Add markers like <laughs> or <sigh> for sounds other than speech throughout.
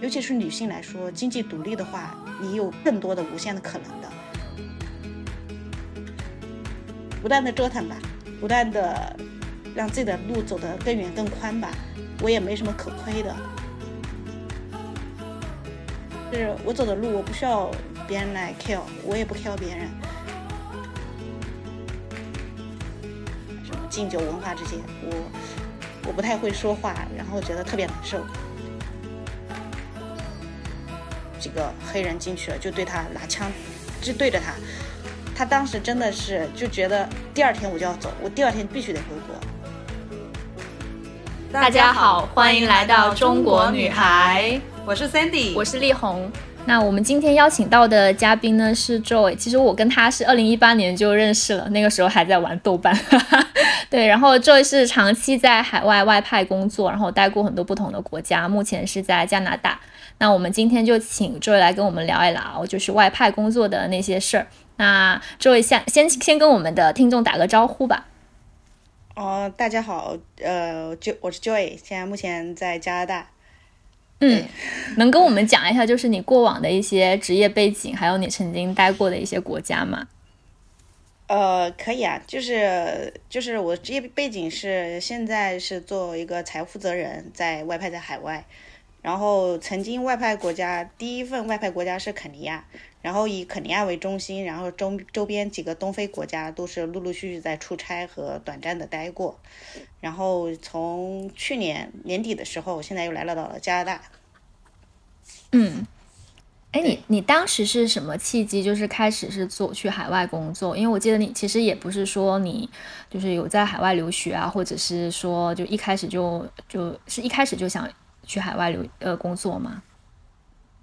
尤其是女性来说，经济独立的话，你有更多的无限的可能的。不断的折腾吧，不断的让自己的路走得更远更宽吧。我也没什么可亏的，就是我走的路，我不需要别人来 care，我也不 care 别人。什么敬酒文化这些，我我不太会说话，然后觉得特别难受。几个黑人进去了，就对他拿枪，就对着他。他当时真的是就觉得第二天我就要走，我第二天必须得回国。大家好，欢迎来到中国女孩，我是 Sandy，我是丽红。那我们今天邀请到的嘉宾呢是 Joy，其实我跟他是二零一八年就认识了，那个时候还在玩豆瓣。<laughs> 对，然后 Joy 是长期在海外外派工作，然后待过很多不同的国家，目前是在加拿大。那我们今天就请 Joy 来跟我们聊一聊，就是外派工作的那些事儿。那 Joy 先先先跟我们的听众打个招呼吧。哦，大家好，呃，就我是 Joy，现在目前在加拿大。嗯，能跟我们讲一下，就是你过往的一些职业背景，还有你曾经待过的一些国家吗？呃，可以啊，就是就是我职业背景是现在是做一个财务负责人，在外派在海外。然后曾经外派国家第一份外派国家是肯尼亚，然后以肯尼亚为中心，然后周周边几个东非国家都是陆陆续续在出差和短暂的待过，然后从去年年底的时候，现在又来了到了加拿大。嗯，哎，你你当时是什么契机，就是开始是做去海外工作？因为我记得你其实也不是说你就是有在海外留学啊，或者是说就一开始就就是一开始就想。去海外留呃工作吗？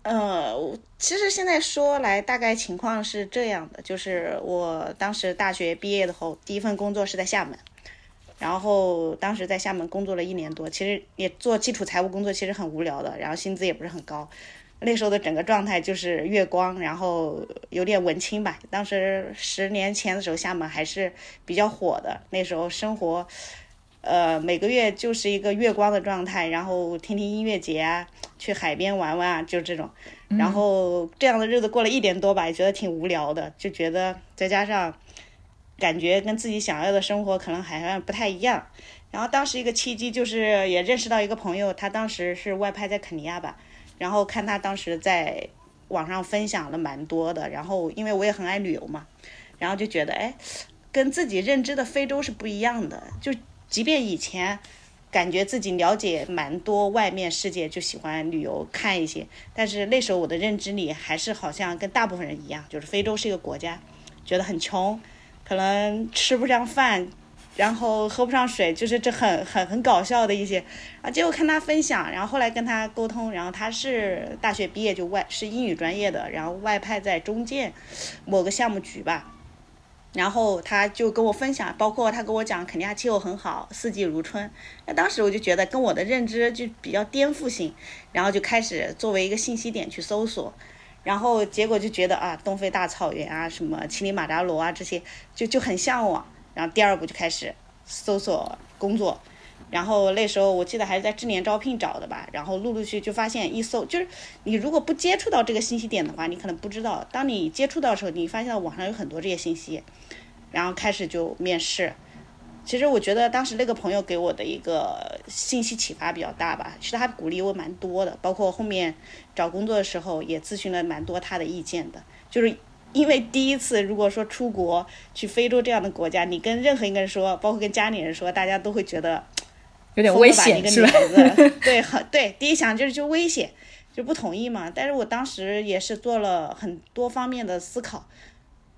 呃，其实现在说来，大概情况是这样的，就是我当时大学毕业的后，第一份工作是在厦门，然后当时在厦门工作了一年多，其实也做基础财务工作，其实很无聊的，然后薪资也不是很高，那时候的整个状态就是月光，然后有点文青吧。当时十年前的时候，厦门还是比较火的，那时候生活。呃，每个月就是一个月光的状态，然后听听音乐节啊，去海边玩玩啊，就这种。然后这样的日子过了一年多吧，也觉得挺无聊的，就觉得再加上感觉跟自己想要的生活可能好像不太一样。然后当时一个契机就是也认识到一个朋友，他当时是外派在肯尼亚吧，然后看他当时在网上分享了蛮多的，然后因为我也很爱旅游嘛，然后就觉得哎，跟自己认知的非洲是不一样的，就。即便以前感觉自己了解蛮多外面世界，就喜欢旅游看一些，但是那时候我的认知里还是好像跟大部分人一样，就是非洲是一个国家，觉得很穷，可能吃不上饭，然后喝不上水，就是这很很很搞笑的一些啊。结果看他分享，然后后来跟他沟通，然后他是大学毕业就外是英语专业的，然后外派在中建某个项目局吧。然后他就跟我分享，包括他跟我讲肯尼亚气候很好，四季如春。那当时我就觉得跟我的认知就比较颠覆性，然后就开始作为一个信息点去搜索，然后结果就觉得啊，东非大草原啊，什么乞力马扎罗啊这些，就就很向往。然后第二步就开始搜索工作。然后那时候我记得还是在智联招聘找的吧，然后陆陆续续就发现一搜，就是你如果不接触到这个信息点的话，你可能不知道。当你接触到的时候，你发现网上有很多这些信息，然后开始就面试。其实我觉得当时那个朋友给我的一个信息启发比较大吧，其实他鼓励我蛮多的，包括后面找工作的时候也咨询了蛮多他的意见的。就是因为第一次如果说出国去非洲这样的国家，你跟任何一个人说，包括跟家里人说，大家都会觉得。有点危险是吧？<laughs> 对，很对。第一想就是就危险，就不同意嘛。但是我当时也是做了很多方面的思考，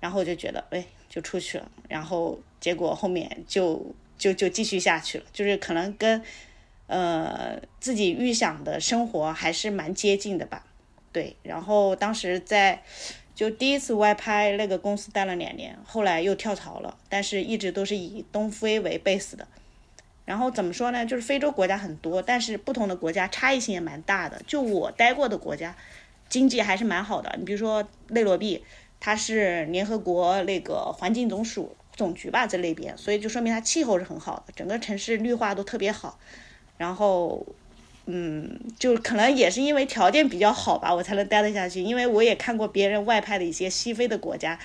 然后我就觉得，哎，就出去了。然后结果后面就就就继续下去了，就是可能跟呃自己预想的生活还是蛮接近的吧。对，然后当时在就第一次外拍那个公司待了两年，后来又跳槽了，但是一直都是以东非为 base 的。然后怎么说呢？就是非洲国家很多，但是不同的国家差异性也蛮大的。就我待过的国家，经济还是蛮好的。你比如说内罗毕，它是联合国那个环境总署总局吧，在那边，所以就说明它气候是很好的，整个城市绿化都特别好。然后嗯，就可能也是因为条件比较好吧，我才能待得下去。因为我也看过别人外派的一些西非的国家，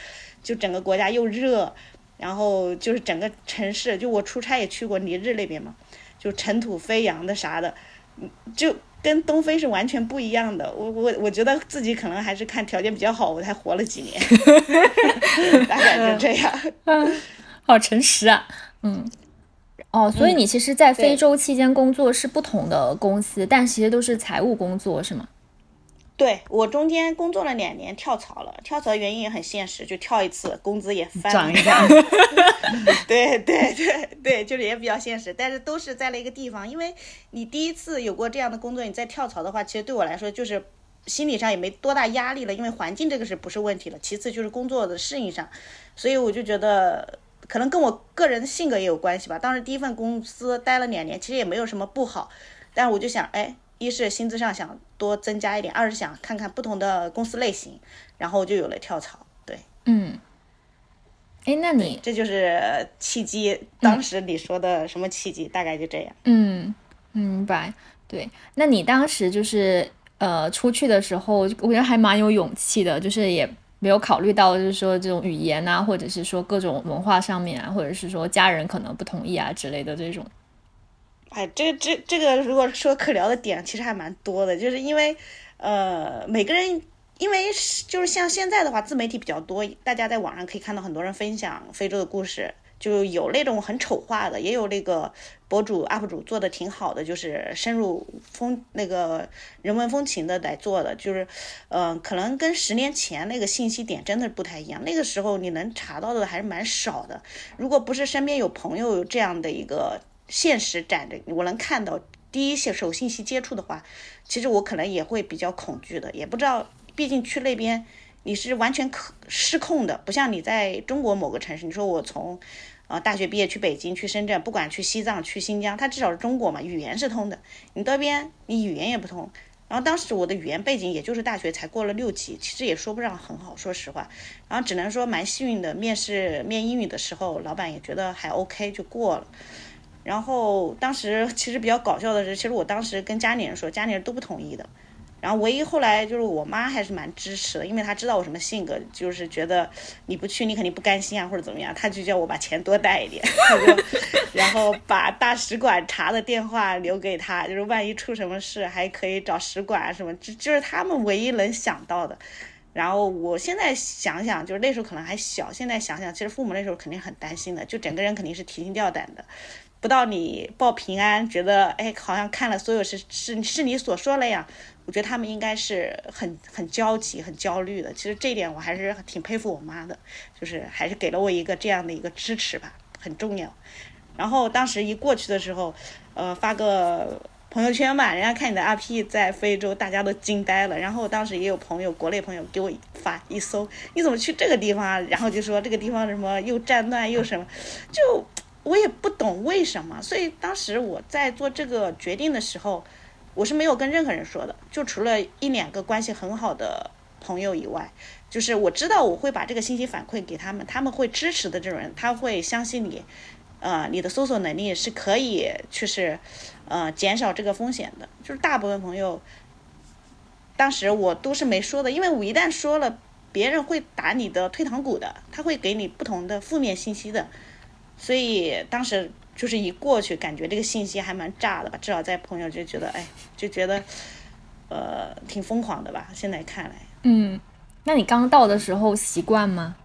就整个国家又热，然后就是整个城市，就我出差也去过尼日那边嘛，就尘土飞扬的啥的，就跟东非是完全不一样的。我我我觉得自己可能还是看条件比较好，我才活了几年，<laughs> 大概就这样。好诚实啊，嗯。哦，所以你其实，在非洲期间工作是不同的公司，但其实都是财务工作，是吗？对我中间工作了两年，跳槽了。跳槽原因也很现实，就跳一次，工资也翻涨一下。<laughs> 对对对对，就是也比较现实，但是都是在了一个地方。因为你第一次有过这样的工作，你再跳槽的话，其实对我来说就是心理上也没多大压力了，因为环境这个是不是问题了？其次就是工作的适应上，所以我就觉得。可能跟我个人的性格也有关系吧。当时第一份公司待了两年，其实也没有什么不好，但是我就想，哎，一是薪资上想多增加一点，二是想看看不同的公司类型，然后就有了跳槽。对，嗯，哎，那你这就是契机。当时你说的什么契机？大概就这样。嗯，明白。对，那你当时就是呃出去的时候，我觉得还蛮有勇气的，就是也。没有考虑到，就是说这种语言啊，或者是说各种文化上面啊，或者是说家人可能不同意啊之类的这种。哎，这这这个，如果说可聊的点，其实还蛮多的，就是因为，呃，每个人，因为就是像现在的话，自媒体比较多，大家在网上可以看到很多人分享非洲的故事。就有那种很丑化的，也有那个博主 UP 主做的挺好的，就是深入风那个人文风情的来做的，就是，嗯，可能跟十年前那个信息点真的不太一样。那个时候你能查到的还是蛮少的。如果不是身边有朋友有这样的一个现实展着，我能看到第一些手信息接触的话，其实我可能也会比较恐惧的，也不知道，毕竟去那边你是完全可失控的，不像你在中国某个城市，你说我从。啊，大学毕业去北京、去深圳，不管去西藏、去新疆，它至少是中国嘛，语言是通的。你那边你语言也不通。然后当时我的语言背景也就是大学才过了六级，其实也说不上很好，说实话。然后只能说蛮幸运的，面试面英语的时候，老板也觉得还 OK 就过了。然后当时其实比较搞笑的是，其实我当时跟家里人说，家里人都不同意的。然后唯一后来就是我妈还是蛮支持的，因为她知道我什么性格，就是觉得你不去你肯定不甘心啊或者怎么样，她就叫我把钱多带一点，<laughs> 然后把大使馆查的电话留给她，就是万一出什么事还可以找使馆啊什么，就就是他们唯一能想到的。然后我现在想想，就是那时候可能还小，现在想想其实父母那时候肯定很担心的，就整个人肯定是提心吊胆的。不到你报平安，觉得哎好像看了所有是是是你所说了呀。我觉得他们应该是很很焦急、很焦虑的。其实这一点我还是挺佩服我妈的，就是还是给了我一个这样的一个支持吧，很重要。然后当时一过去的时候，呃，发个朋友圈吧，人家看你的 RP 在非洲，大家都惊呆了。然后当时也有朋友，国内朋友给我发一搜，你怎么去这个地方？然后就说这个地方什么又战乱又什么，就我也不懂为什么。所以当时我在做这个决定的时候。我是没有跟任何人说的，就除了一两个关系很好的朋友以外，就是我知道我会把这个信息反馈给他们，他们会支持的这种人，他会相信你，呃，你的搜索能力是可以，就是，呃，减少这个风险的。就是大部分朋友，当时我都是没说的，因为我一旦说了，别人会打你的退堂鼓的，他会给你不同的负面信息的，所以当时。就是一过去，感觉这个信息还蛮炸的吧？至少在朋友就觉得，哎，就觉得，呃，挺疯狂的吧？现在看来，嗯，那你刚到的时候习惯吗？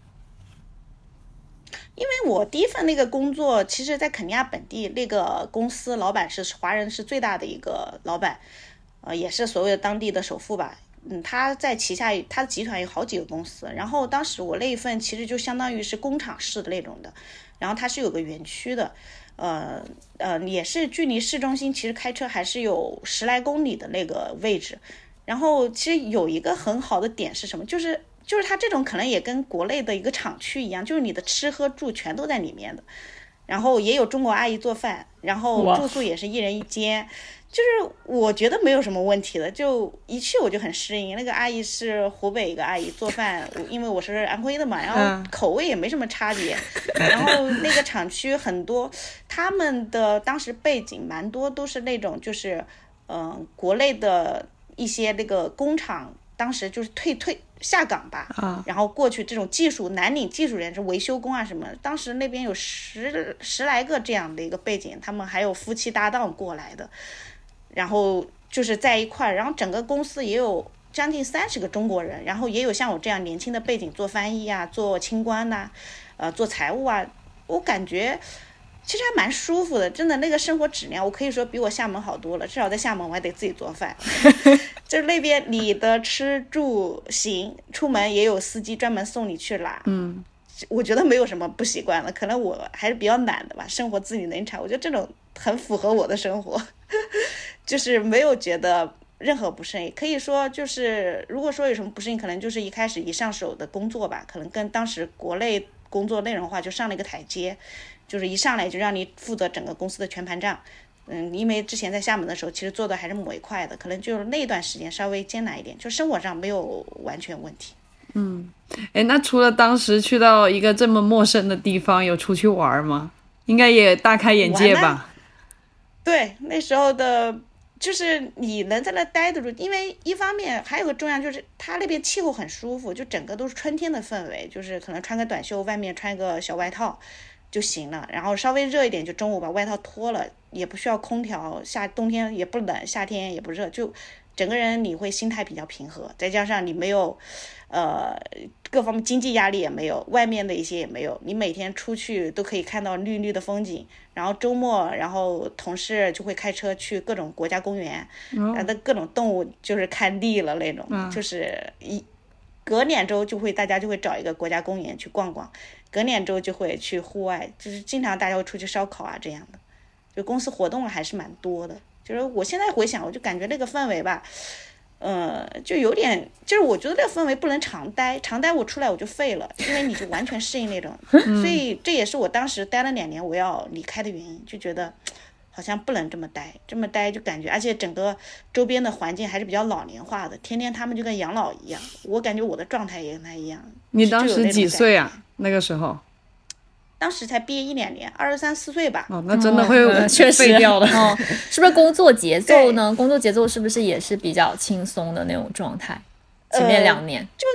因为我第一份那个工作，其实在肯尼亚本地那个公司，老板是华人，是最大的一个老板，呃，也是所谓的当地的首富吧。嗯，他在旗下，他的集团有好几个公司。然后当时我那一份其实就相当于是工厂式的那种的，然后它是有个园区的。呃呃，也是距离市中心其实开车还是有十来公里的那个位置。然后其实有一个很好的点是什么？就是就是它这种可能也跟国内的一个厂区一样，就是你的吃喝住全都在里面的。然后也有中国阿姨做饭，然后住宿也是一人一间。就是我觉得没有什么问题的，就一去我就很适应。那个阿姨是湖北一个阿姨做饭，因为我是安徽的嘛，然后口味也没什么差别。<laughs> 然后那个厂区很多，他们的当时背景蛮多都是那种就是，嗯，国内的一些那个工厂当时就是退退下岗吧，啊，然后过去这种技术南岭技术人是维修工啊什么，当时那边有十十来个这样的一个背景，他们还有夫妻搭档过来的，然后就是在一块儿，然后整个公司也有将近三十个中国人，然后也有像我这样年轻的背景做翻译啊，做清官呐、呃，做财务啊，我感觉。其实还蛮舒服的，真的那个生活质量，我可以说比我厦门好多了。至少在厦门我还得自己做饭，<laughs> 就是那边你的吃住行，出门也有司机专门送你去拿。嗯，我觉得没有什么不习惯的，可能我还是比较懒的吧，生活自理能力差。我觉得这种很符合我的生活，<laughs> 就是没有觉得任何不适应。可以说就是，如果说有什么不适应，可能就是一开始一上手的工作吧，可能跟当时国内工作内容话就上了一个台阶。就是一上来就让你负责整个公司的全盘账，嗯，因为之前在厦门的时候，其实做的还是某一块的，可能就是那段时间稍微艰难一点，就生活上没有完全问题。嗯哎，那除了当时去到一个这么陌生的地方，有出去玩吗？应该也大开眼界吧？对，那时候的，就是你能在那待得住，因为一方面还有个重要就是它那边气候很舒服，就整个都是春天的氛围，就是可能穿个短袖，外面穿个小外套。就行了，然后稍微热一点，就中午把外套脱了，也不需要空调，夏冬天也不冷，夏天也不热，就整个人你会心态比较平和，再加上你没有，呃，各方面经济压力也没有，外面的一些也没有，你每天出去都可以看到绿绿的风景，然后周末，然后同事就会开车去各种国家公园，然后各种动物就是看腻了那种，就是一隔两周就会大家就会找一个国家公园去逛逛。隔两周就会去户外，就是经常大家会出去烧烤啊这样的，就公司活动还是蛮多的。就是我现在回想，我就感觉那个氛围吧，呃，就有点，就是我觉得那个氛围不能常待，常待我出来我就废了，因为你就完全适应那种。<laughs> 所以这也是我当时待了两年我要离开的原因，就觉得好像不能这么待，这么待就感觉，而且整个周边的环境还是比较老年化的，天天他们就跟养老一样，我感觉我的状态也跟他一样。你当时几岁啊？那个时候？当时才毕业一两年，二十三四岁吧。哦，那真的会嗯确实废掉的。哦，是不是工作节奏呢？工作节奏是不是也是比较轻松的那种状态？前面两年，就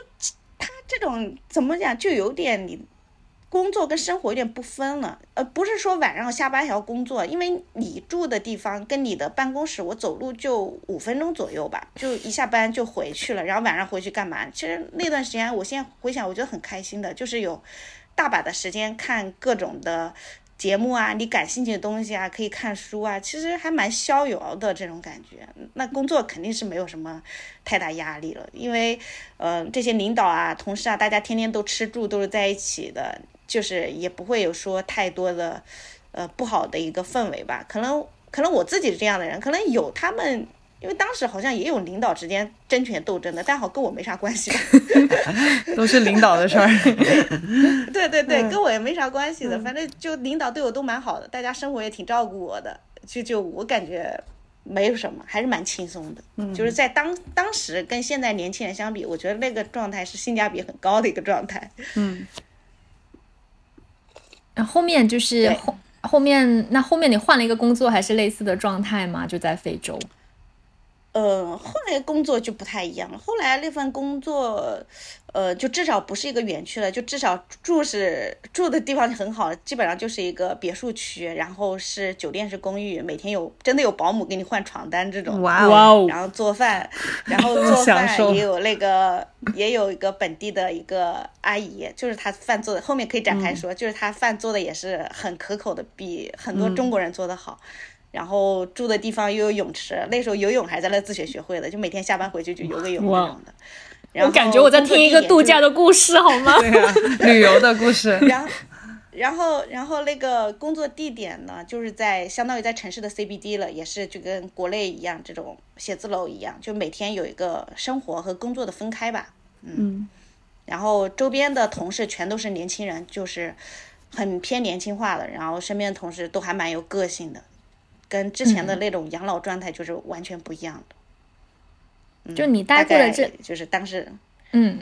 他这种怎么讲，就有点你工作跟生活有点不分了。呃，不是说晚上下班还要工作，因为你住的地方跟你的办公室，我走路就五分钟左右吧，就一下班就回去了。然后晚上回去干嘛？其实那段时间，我现在回想，我觉得很开心的，就是有大把的时间看各种的。节目啊，你感兴趣的东西啊，可以看书啊，其实还蛮逍遥的这种感觉。那工作肯定是没有什么太大压力了，因为，呃，这些领导啊、同事啊，大家天天都吃住都是在一起的，就是也不会有说太多的，呃，不好的一个氛围吧。可能，可能我自己是这样的人，可能有他们。因为当时好像也有领导之间争权斗争的，但好跟我没啥关系吧。<laughs> 都是领导的事儿。<laughs> 对对对，跟我也没啥关系的，反正就领导对我都蛮好的，大家生活也挺照顾我的，就就我感觉没有什么，还是蛮轻松的。嗯，就是在当当时跟现在年轻人相比，我觉得那个状态是性价比很高的一个状态。嗯，<laughs> 然后后面就是后后面那后面你换了一个工作，还是类似的状态吗？就在非洲。呃，后来工作就不太一样了。后来那份工作，呃，就至少不是一个园区了，就至少住是住的地方很好，基本上就是一个别墅区，然后是酒店式公寓，每天有真的有保姆给你换床单这种。哇哇哦然后做饭，然后 <laughs> 做饭也有那个也有一个本地的一个阿姨，就是她饭做的，后面可以展开说，就是她饭做的也是很可口的，比很多中国人做的好。然后住的地方又有泳池，那时候游泳还在那自学学会的，就每天下班回去就游个泳那种的。然后我感觉我在听一个度假的故事，好吗？对啊，旅游的故事。<laughs> 然后，然后，然后那个工作地点呢，就是在相当于在城市的 CBD 了，也是就跟国内一样，这种写字楼一样，就每天有一个生活和工作的分开吧。嗯，然后周边的同事全都是年轻人，就是很偏年轻化的，然后身边的同事都还蛮有个性的，跟之前的那种养老状态就是完全不一样的。嗯就你待过的这，就是当时，嗯，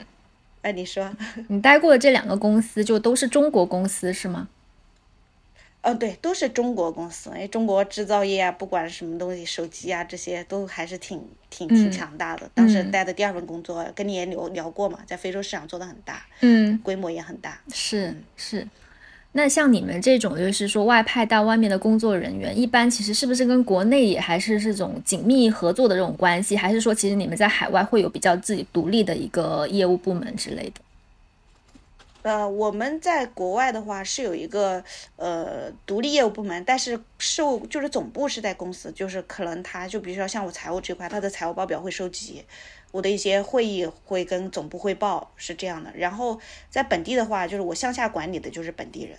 哎，你说。你待过的这两个公司就都是中国公司是吗？嗯，对，都是中国公司，因为中国制造业啊，不管什么东西，手机啊这些都还是挺挺挺强大的。当时待的第二份工作，跟你也聊聊过嘛，在非洲市场做的很大，嗯，规模也很大。是是。那像你们这种，就是说外派到外面的工作人员，一般其实是不是跟国内也还是这种紧密合作的这种关系，还是说其实你们在海外会有比较自己独立的一个业务部门之类的？呃，我们在国外的话是有一个呃独立业务部门，但是受就是总部是在公司，就是可能他就比如说像我财务这块，他的财务报表会收集，我的一些会议会跟总部汇报，是这样的。然后在本地的话，就是我向下管理的就是本地人，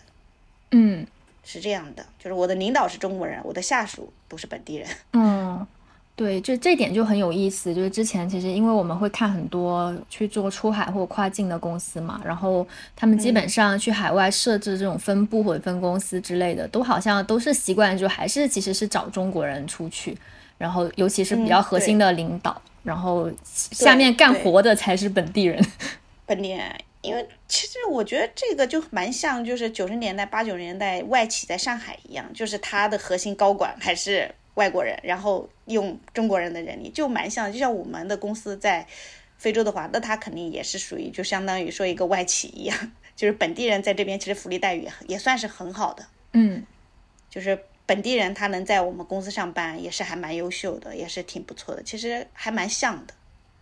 嗯，是这样的，就是我的领导是中国人，我的下属都是本地人。<laughs> 嗯。对，就这点就很有意思。就是之前其实因为我们会看很多去做出海或跨境的公司嘛，然后他们基本上去海外设置这种分部或者分公司之类的，都好像都是习惯就还是其实是找中国人出去，然后尤其是比较核心的领导，然后下面干活的才是本地人。<laughs> 本地人，因为其实我觉得这个就蛮像，就是九十年代八九十年代外企在上海一样，就是他的核心高管还是。外国人，然后用中国人的人力，就蛮像，就像我们的公司在非洲的话，那他肯定也是属于，就相当于说一个外企一样，<laughs> 就是本地人在这边其实福利待遇也算是很好的，嗯，就是本地人他能在我们公司上班也是还蛮优秀的，也是挺不错的，其实还蛮像的，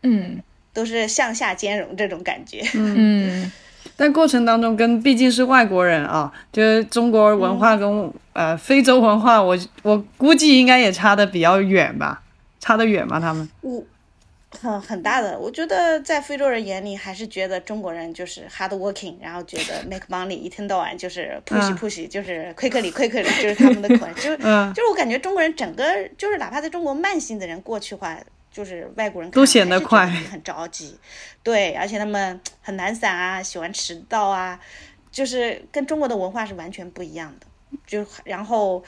嗯，都是向下兼容这种感觉，嗯。<laughs> 但过程当中，跟毕竟是外国人啊，就是中国文化跟呃非洲文化，我我估计应该也差的比较远吧？差得远吗？他们？我很很大的，我觉得在非洲人眼里，还是觉得中国人就是 hard working，然后觉得 <laughs> make money，一天到晚就是 push push，就是 quickly quickly，就是他们的 <laughs> 口，就就是我感觉中国人整个就是哪怕在中国慢性的人过去话。就是外国人都显得快，很着急，对，而且他们很懒散啊，喜欢迟到啊，就是跟中国的文化是完全不一样的。就然后，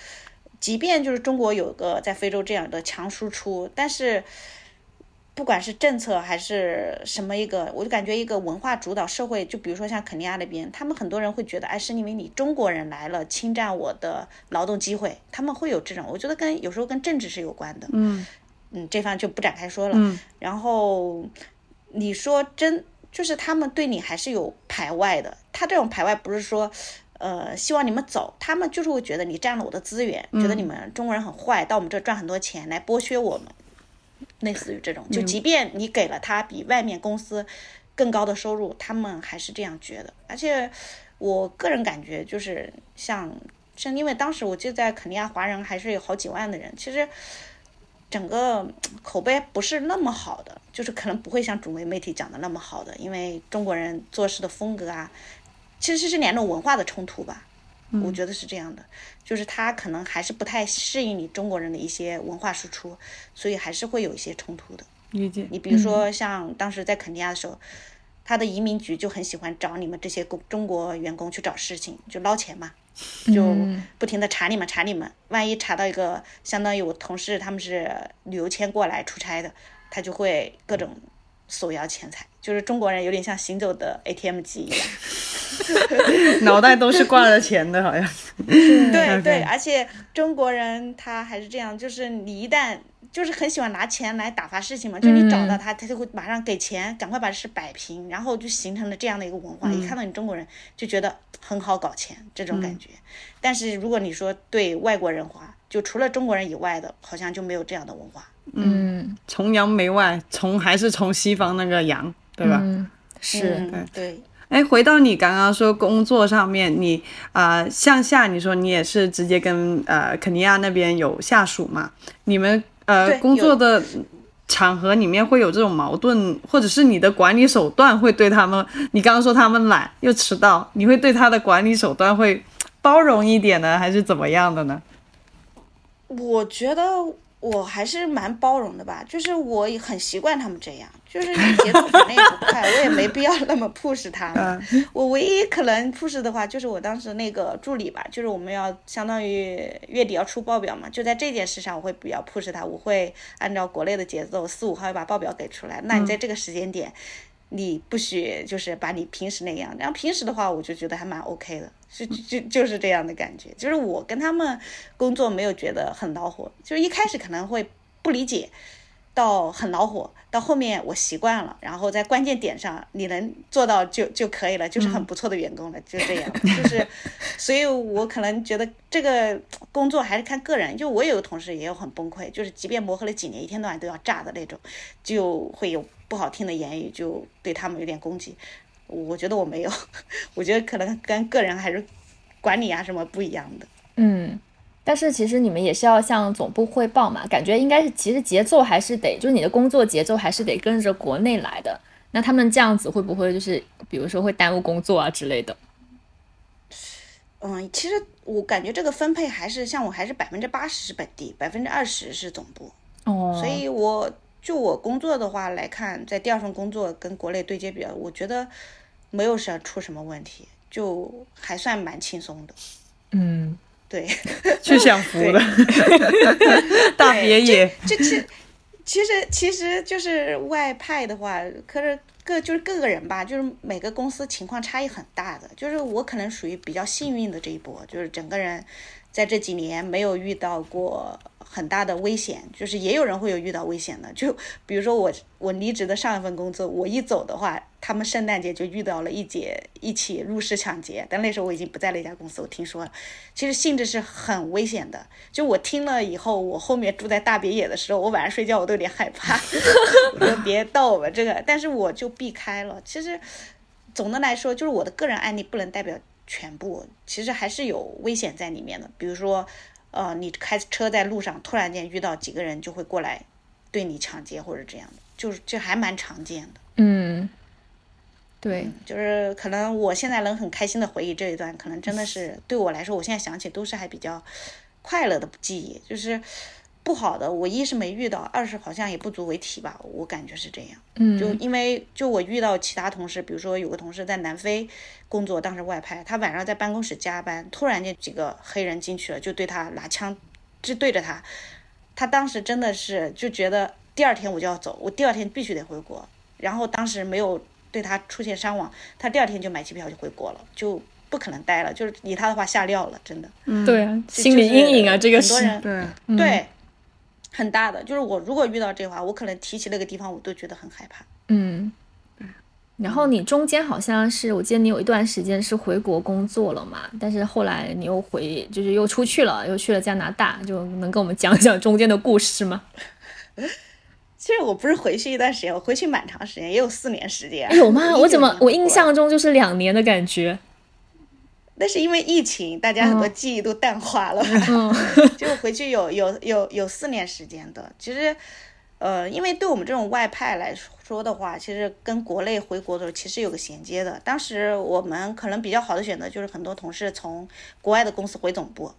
即便就是中国有个在非洲这样的强输出，但是不管是政策还是什么一个，我就感觉一个文化主导社会，就比如说像肯尼亚那边，他们很多人会觉得，哎，是因为你中国人来了侵占我的劳动机会，他们会有这种，我觉得跟有时候跟政治是有关的，嗯。嗯，这方就不展开说了。嗯，然后你说真就是他们对你还是有排外的。他这种排外不是说，呃，希望你们走，他们就是会觉得你占了我的资源，觉得你们中国人很坏，到我们这赚很多钱来剥削我们，类似于这种。就即便你给了他比外面公司更高的收入，他们还是这样觉得。而且我个人感觉就是像像，因为当时我记得在肯尼亚华人还是有好几万的人，其实。整个口碑不是那么好的，就是可能不会像主流媒体讲的那么好的，因为中国人做事的风格啊，其实是两种文化的冲突吧，我觉得是这样的，就是他可能还是不太适应你中国人的一些文化输出，所以还是会有一些冲突的。理解。你比如说像当时在肯尼亚的时候，他的移民局就很喜欢找你们这些工中国员工去找事情，就捞钱嘛。就不停的查你们，查你们，万一查到一个相当于我同事他们是旅游签过来出差的，他就会各种索要钱财，就是中国人有点像行走的 ATM 机一样，<laughs> 脑袋都是挂着钱的，好像。<laughs> 对 <laughs> 对，而且中国人他还是这样，就是你一旦。就是很喜欢拿钱来打发事情嘛，就你找到他，他就会马上给钱，赶快把事摆平，然后就形成了这样的一个文化。一看到你中国人，就觉得很好搞钱这种感觉。但是如果你说对外国人花，就除了中国人以外的，好像就没有这样的文化。嗯，崇洋媚外，从还是从西方那个洋，对吧？是，对对。哎，回到你刚刚说工作上面，你啊向下，你说你也是直接跟呃肯尼亚那边有下属嘛？你们。呃，工作的场合里面会有这种矛盾，或者是你的管理手段会对他们，你刚刚说他们懒又迟到，你会对他的管理手段会包容一点呢，还是怎么样的呢？我觉得。我还是蛮包容的吧，就是我很习惯他们这样，就是节奏反正也不快，我也没必要那么 push 他们。我唯一可能 push 的话，就是我当时那个助理吧，就是我们要相当于月底要出报表嘛，就在这件事上我会比较 push 他，我会按照国内的节奏，四五号要把报表给出来。那你在这个时间点，你不许就是把你平时那样。然后平时的话，我就觉得还蛮 OK 的，就就就是这样的感觉。就是我跟他们工作没有觉得很恼火，就是一开始可能会不理解。到很恼火，到后面我习惯了，然后在关键点上你能做到就就可以了，就是很不错的员工了，就这样，就是，所以我可能觉得这个工作还是看个人，就我有个同事也有很崩溃，就是即便磨合了几年，一天到晚都要炸的那种，就会有不好听的言语，就对他们有点攻击。我觉得我没有，<laughs> 我觉得可能跟个人还是管理啊什么不一样的。嗯。但是其实你们也是要向总部汇报嘛，感觉应该是其实节奏还是得，就是你的工作节奏还是得跟着国内来的。那他们这样子会不会就是，比如说会耽误工作啊之类的？嗯，其实我感觉这个分配还是像我还是百分之八十是本地，百分之二十是总部。哦。所以我就我工作的话来看，在第二份工作跟国内对接比较，我觉得没有什出什么问题，就还算蛮轻松的。嗯。对，<laughs> 去享福了大别野。这其其实其实就是外派的话，可是各就是各个人吧，就是每个公司情况差异很大的。就是我可能属于比较幸运的这一波，就是整个人在这几年没有遇到过。很大的危险，就是也有人会有遇到危险的。就比如说我，我离职的上一份工作，我一走的话，他们圣诞节就遇到了一节一起入室抢劫。但那时候我已经不在那家公司，我听说了，其实性质是很危险的。就我听了以后，我后面住在大别野的时候，我晚上睡觉我都有点害怕。<laughs> 我说别逗我这个，但是我就避开了。其实总的来说，就是我的个人案例不能代表全部，其实还是有危险在里面的。比如说。呃，你开车在路上，突然间遇到几个人就会过来对你抢劫或者这样的，就是这还蛮常见的。嗯，对，就是可能我现在能很开心的回忆这一段，可能真的是对我来说，我现在想起都是还比较快乐的记忆，就是。不好的，我一是没遇到，二是好像也不足为提吧，我感觉是这样。嗯，就因为就我遇到其他同事，比如说有个同事在南非工作，当时外派，他晚上在办公室加班，突然间几个黑人进去了，就对他拿枪，就对着他，他当时真的是就觉得第二天我就要走，我第二天必须得回国，然后当时没有对他出现伤亡，他第二天就买机票就回国了，就不可能待了，就是以他的话吓尿了，真的。嗯，对啊，心理阴影啊，这个是对对。很大的，就是我如果遇到这话，我可能提起那个地方，我都觉得很害怕。嗯，然后你中间好像是，我记得你有一段时间是回国工作了嘛，但是后来你又回，就是又出去了，又去了加拿大，就能跟我们讲讲中间的故事吗？<laughs> 其实我不是回去一段时间，我回去蛮长时间，也有四年时间。有吗？我怎么我印象中就是两年的感觉。那是因为疫情，大家很多记忆都淡化了。<laughs> <laughs> 就回去有有有有四年时间的。其实，呃，因为对我们这种外派来说的话，其实跟国内回国的时候其实有个衔接的。当时我们可能比较好的选择就是很多同事从国外的公司回总部，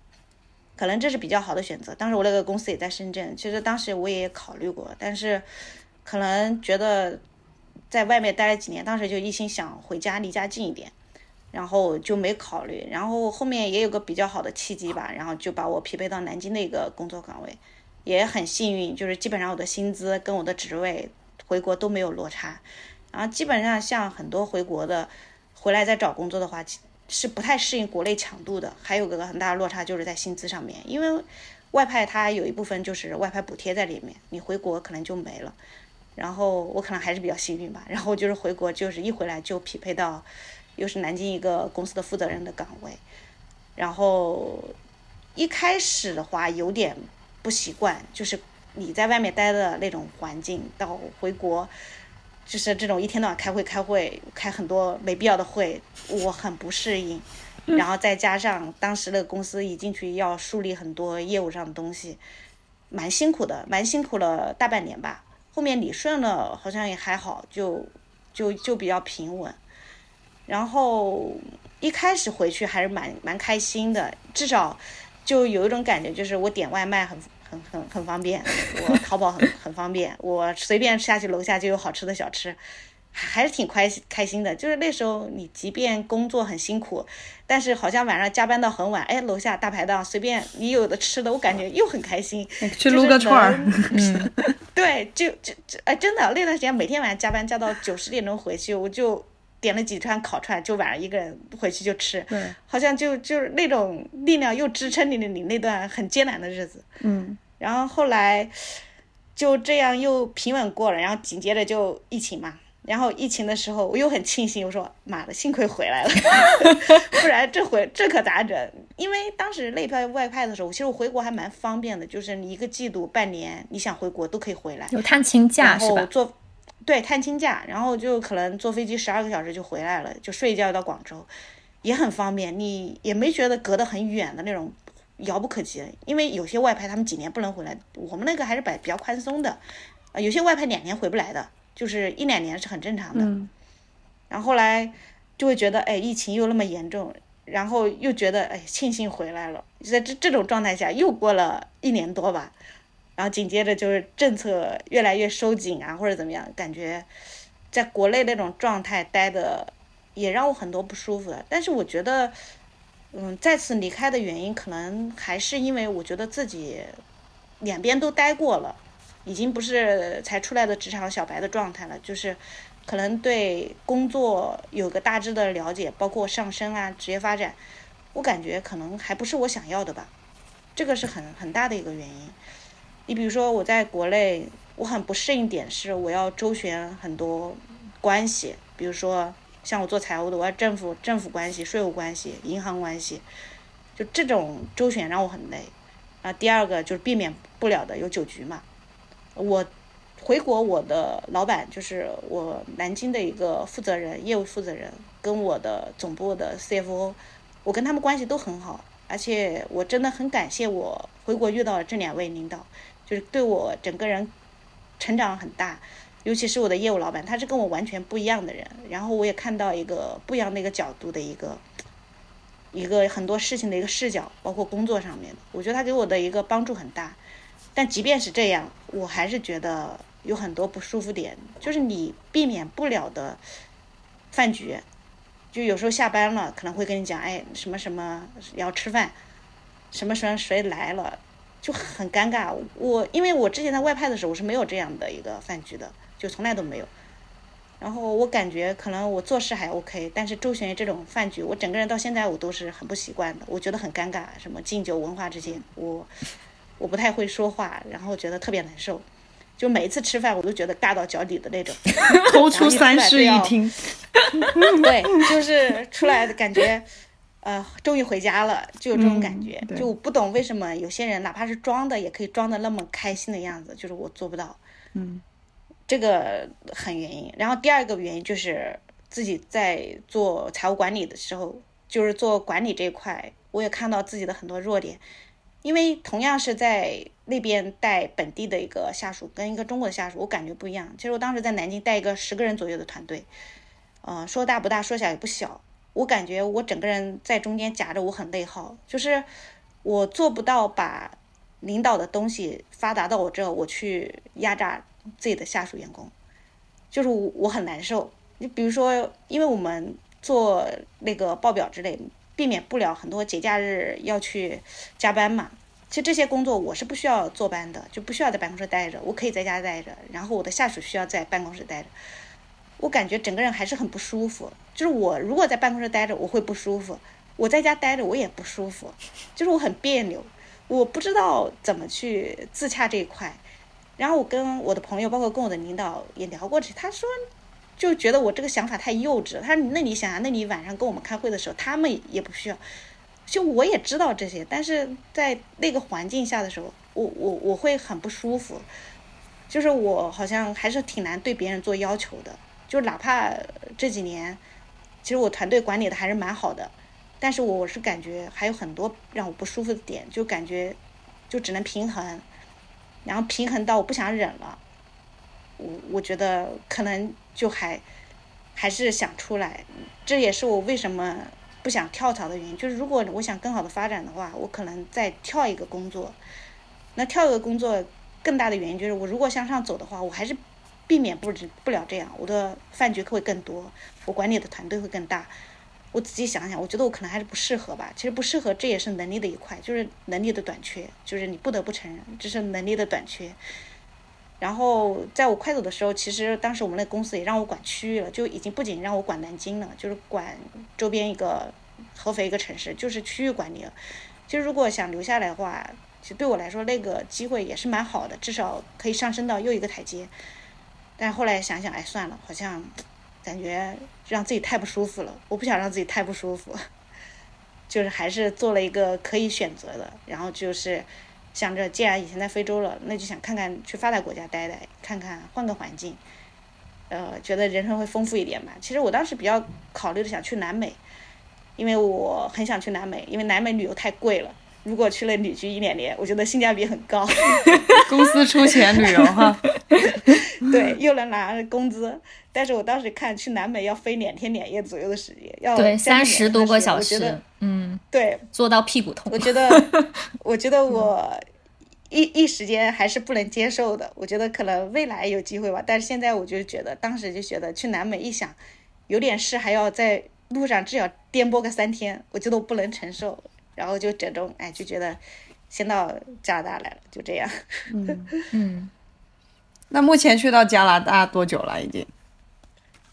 可能这是比较好的选择。当时我那个公司也在深圳，其实当时我也考虑过，但是可能觉得在外面待了几年，当时就一心想回家，离家近一点。然后就没考虑，然后后面也有个比较好的契机吧，然后就把我匹配到南京的一个工作岗位，也很幸运，就是基本上我的薪资跟我的职位回国都没有落差，然后基本上像很多回国的回来再找工作的话，是不太适应国内强度的，还有个很大的落差就是在薪资上面，因为外派它有一部分就是外派补贴在里面，你回国可能就没了，然后我可能还是比较幸运吧，然后就是回国就是一回来就匹配到。又是南京一个公司的负责人的岗位，然后一开始的话有点不习惯，就是你在外面待的那种环境，到回国就是这种一天到晚开会、开会、开很多没必要的会，我很不适应。然后再加上当时那个公司一进去要树立很多业务上的东西，蛮辛苦的，蛮辛苦了大半年吧。后面理顺了，好像也还好，就就就比较平稳。然后一开始回去还是蛮蛮开心的，至少就有一种感觉，就是我点外卖很很很很方便，<laughs> 我淘宝很很方便，我随便下去楼下就有好吃的小吃，还是挺开开心的。就是那时候你即便工作很辛苦，但是好像晚上加班到很晚，哎，楼下大排档随便你有的吃的，我感觉又很开心。去撸个串儿，嗯，<laughs> 对，就就就哎，真的那段时间每天晚上加班加到九十点钟回去，我就。点了几串烤串，就晚上一个人回去就吃，好像就就是那种力量又支撑你你那段很艰难的日子。嗯，然后后来就这样又平稳过了，然后紧接着就疫情嘛。然后疫情的时候，我又很庆幸，我说妈的，幸亏回来了，<laughs> 不然这回这可咋整？因为当时内派外派的时候，其实我回国还蛮方便的，就是你一个季度、半年，你想回国都可以回来，有探亲假是吧？做。对，探亲假，然后就可能坐飞机十二个小时就回来了，就睡一觉到广州，也很方便。你也没觉得隔得很远的那种，遥不可及。因为有些外派他们几年不能回来，我们那个还是比比较宽松的，啊，有些外派两年回不来的，就是一两年是很正常的。然后后来就会觉得，哎，疫情又那么严重，然后又觉得，哎，庆幸回来了。在这这种状态下，又过了一年多吧。然后紧接着就是政策越来越收紧啊，或者怎么样，感觉在国内那种状态待的也让我很多不舒服的。但是我觉得，嗯，再次离开的原因可能还是因为我觉得自己两边都待过了，已经不是才出来的职场小白的状态了，就是可能对工作有个大致的了解，包括上升啊、职业发展，我感觉可能还不是我想要的吧，这个是很很大的一个原因。你比如说，我在国内，我很不适应点是我要周旋很多关系，比如说像我做财务的，我要政府政府关系、税务关系、银行关系，就这种周旋让我很累。啊，第二个就是避免不了的有酒局嘛。我回国，我的老板就是我南京的一个负责人，业务负责人，跟我的总部的 CFO，我跟他们关系都很好，而且我真的很感谢我回国遇到了这两位领导。就是对我整个人成长很大，尤其是我的业务老板，他是跟我完全不一样的人。然后我也看到一个不一样的一个角度的一个一个很多事情的一个视角，包括工作上面的，我觉得他给我的一个帮助很大。但即便是这样，我还是觉得有很多不舒服点，就是你避免不了的饭局，就有时候下班了可能会跟你讲，哎，什么什么要吃饭，什么什么谁来了。就很尴尬，我因为我之前在外派的时候，我是没有这样的一个饭局的，就从来都没有。然后我感觉可能我做事还 OK，但是周旋于这种饭局，我整个人到现在我都是很不习惯的，我觉得很尴尬。什么敬酒文化这些，我我不太会说话，然后觉得特别难受。就每一次吃饭，我都觉得尬到脚底的那种。<laughs> 抠出三室一厅。<laughs> 对，就是出来的感觉。呃，终于回家了，就有这种感觉。就不懂为什么有些人哪怕是装的，也可以装的那么开心的样子，就是我做不到。嗯，这个很原因。然后第二个原因就是自己在做财务管理的时候，就是做管理这一块，我也看到自己的很多弱点。因为同样是在那边带本地的一个下属，跟一个中国的下属，我感觉不一样。其实我当时在南京带一个十个人左右的团队，呃，说大不大，说小也不小。我感觉我整个人在中间夹着，我很内耗，就是我做不到把领导的东西发达到我这，我去压榨自己的下属员工，就是我我很难受。你比如说，因为我们做那个报表之类，避免不了很多节假日要去加班嘛。其实这些工作我是不需要坐班的，就不需要在办公室待着，我可以在家待着。然后我的下属需要在办公室待着。我感觉整个人还是很不舒服，就是我如果在办公室待着，我会不舒服；我在家待着，我也不舒服，就是我很别扭，我不知道怎么去自洽这一块。然后我跟我的朋友，包括跟我的领导也聊过这，他说就觉得我这个想法太幼稚。他说：“那你想想，那你晚上跟我们开会的时候，他们也不需要。就我也知道这些，但是在那个环境下的时候，我我我会很不舒服，就是我好像还是挺难对别人做要求的。”就哪怕这几年，其实我团队管理的还是蛮好的，但是我是感觉还有很多让我不舒服的点，就感觉就只能平衡，然后平衡到我不想忍了，我我觉得可能就还还是想出来，这也是我为什么不想跳槽的原因。就是如果我想更好的发展的话，我可能再跳一个工作，那跳一个工作更大的原因就是我如果向上走的话，我还是。避免不不了这样，我的饭局会更多，我管理的团队会更大。我仔细想想，我觉得我可能还是不适合吧。其实不适合，这也是能力的一块，就是能力的短缺，就是你不得不承认，这是能力的短缺。然后在我快走的时候，其实当时我们那公司也让我管区域了，就已经不仅让我管南京了，就是管周边一个合肥一个城市，就是区域管理了。其实如果想留下来的话，其实对我来说那个机会也是蛮好的，至少可以上升到又一个台阶。但后来想想，哎，算了，好像感觉让自己太不舒服了，我不想让自己太不舒服，<laughs> 就是还是做了一个可以选择的，然后就是想着，既然以前在非洲了，那就想看看去发达国家待待，看看换个环境，呃，觉得人生会丰富一点吧。其实我当时比较考虑的想去南美，因为我很想去南美，因为南美旅游太贵了。如果去了旅居一两年，我觉得性价比很高。<laughs> 公司出钱旅游哈。<laughs> 对，又能拿工资，但是我当时看去南美要飞两天两夜左右的时间，要对三十多个小时，嗯，对，坐到屁股痛。我觉得，<laughs> 我觉得我一一时间还是不能接受的。我觉得可能未来有机会吧，但是现在我就觉得，当时就觉得去南美一想，有点事还要在路上至少颠簸个三天，我觉得我不能承受。然后就这种，哎，就觉得先到加拿大来了，就这样。嗯 <laughs> 嗯。那目前去到加拿大多久了？已经？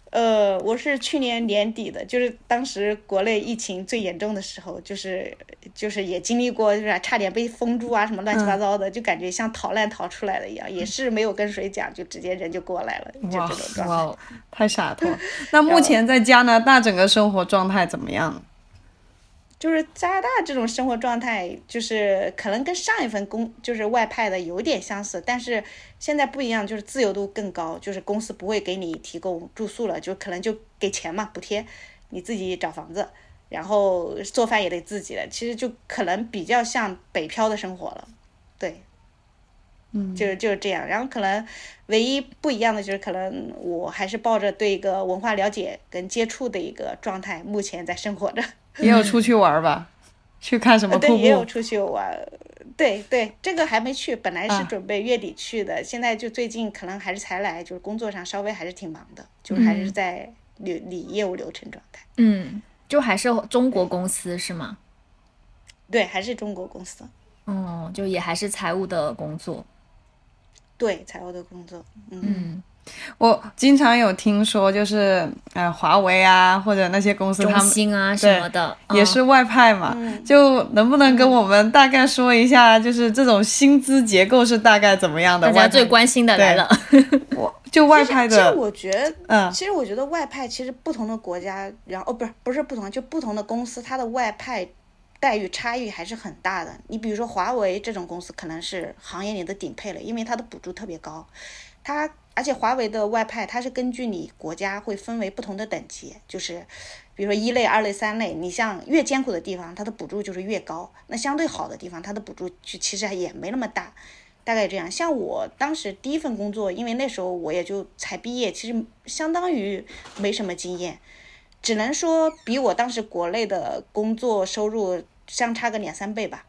呃，我是去年年底的，就是当时国内疫情最严重的时候，就是就是也经历过，就是差点被封住啊，什么乱七八糟的，就感觉像逃难逃出来的一样，也是没有跟谁讲，就直接人就过来了，就这种状态。哇，太洒脱。<laughs> 那目前在加拿大整个生活状态怎么样？就是加拿大这种生活状态，就是可能跟上一份工就是外派的有点相似，但是现在不一样，就是自由度更高，就是公司不会给你提供住宿了，就可能就给钱嘛，补贴，你自己找房子，然后做饭也得自己了，其实就可能比较像北漂的生活了，对，嗯，就是就是这样，然后可能唯一不一样的就是可能我还是抱着对一个文化了解跟接触的一个状态，目前在生活着。<laughs> 也有出去玩吧，去看什么瀑布？对，也有出去玩。对对，这个还没去，本来是准备月底去的，现在就最近可能还是才来，就是工作上稍微还是挺忙的，就是还是在理理业务流程状态。嗯，就还是中国公司是吗？对，还是中国公司。哦，就也还是财务的工作。对，财务的工作。嗯。我经常有听说，就是呃，华为啊，或者那些公司，他们啊什么的，也是外派嘛。就能不能跟我们大概说一下，就是这种薪资结构是大概怎么样的？大家最关心的来了。我就外派的，其实我觉得，嗯，其实我觉得外派，其实不同的国家，然后哦，不是不是不同，就不同的公司，它的外派待遇差异还是很大的。你比如说华为这种公司，可能是行业里的顶配了，因为它的补助特别高，它。而且华为的外派，它是根据你国家会分为不同的等级，就是比如说一类、二类、三类。你像越艰苦的地方，它的补助就是越高；那相对好的地方，它的补助就其实也没那么大，大概这样。像我当时第一份工作，因为那时候我也就才毕业，其实相当于没什么经验，只能说比我当时国内的工作收入相差个两三倍吧。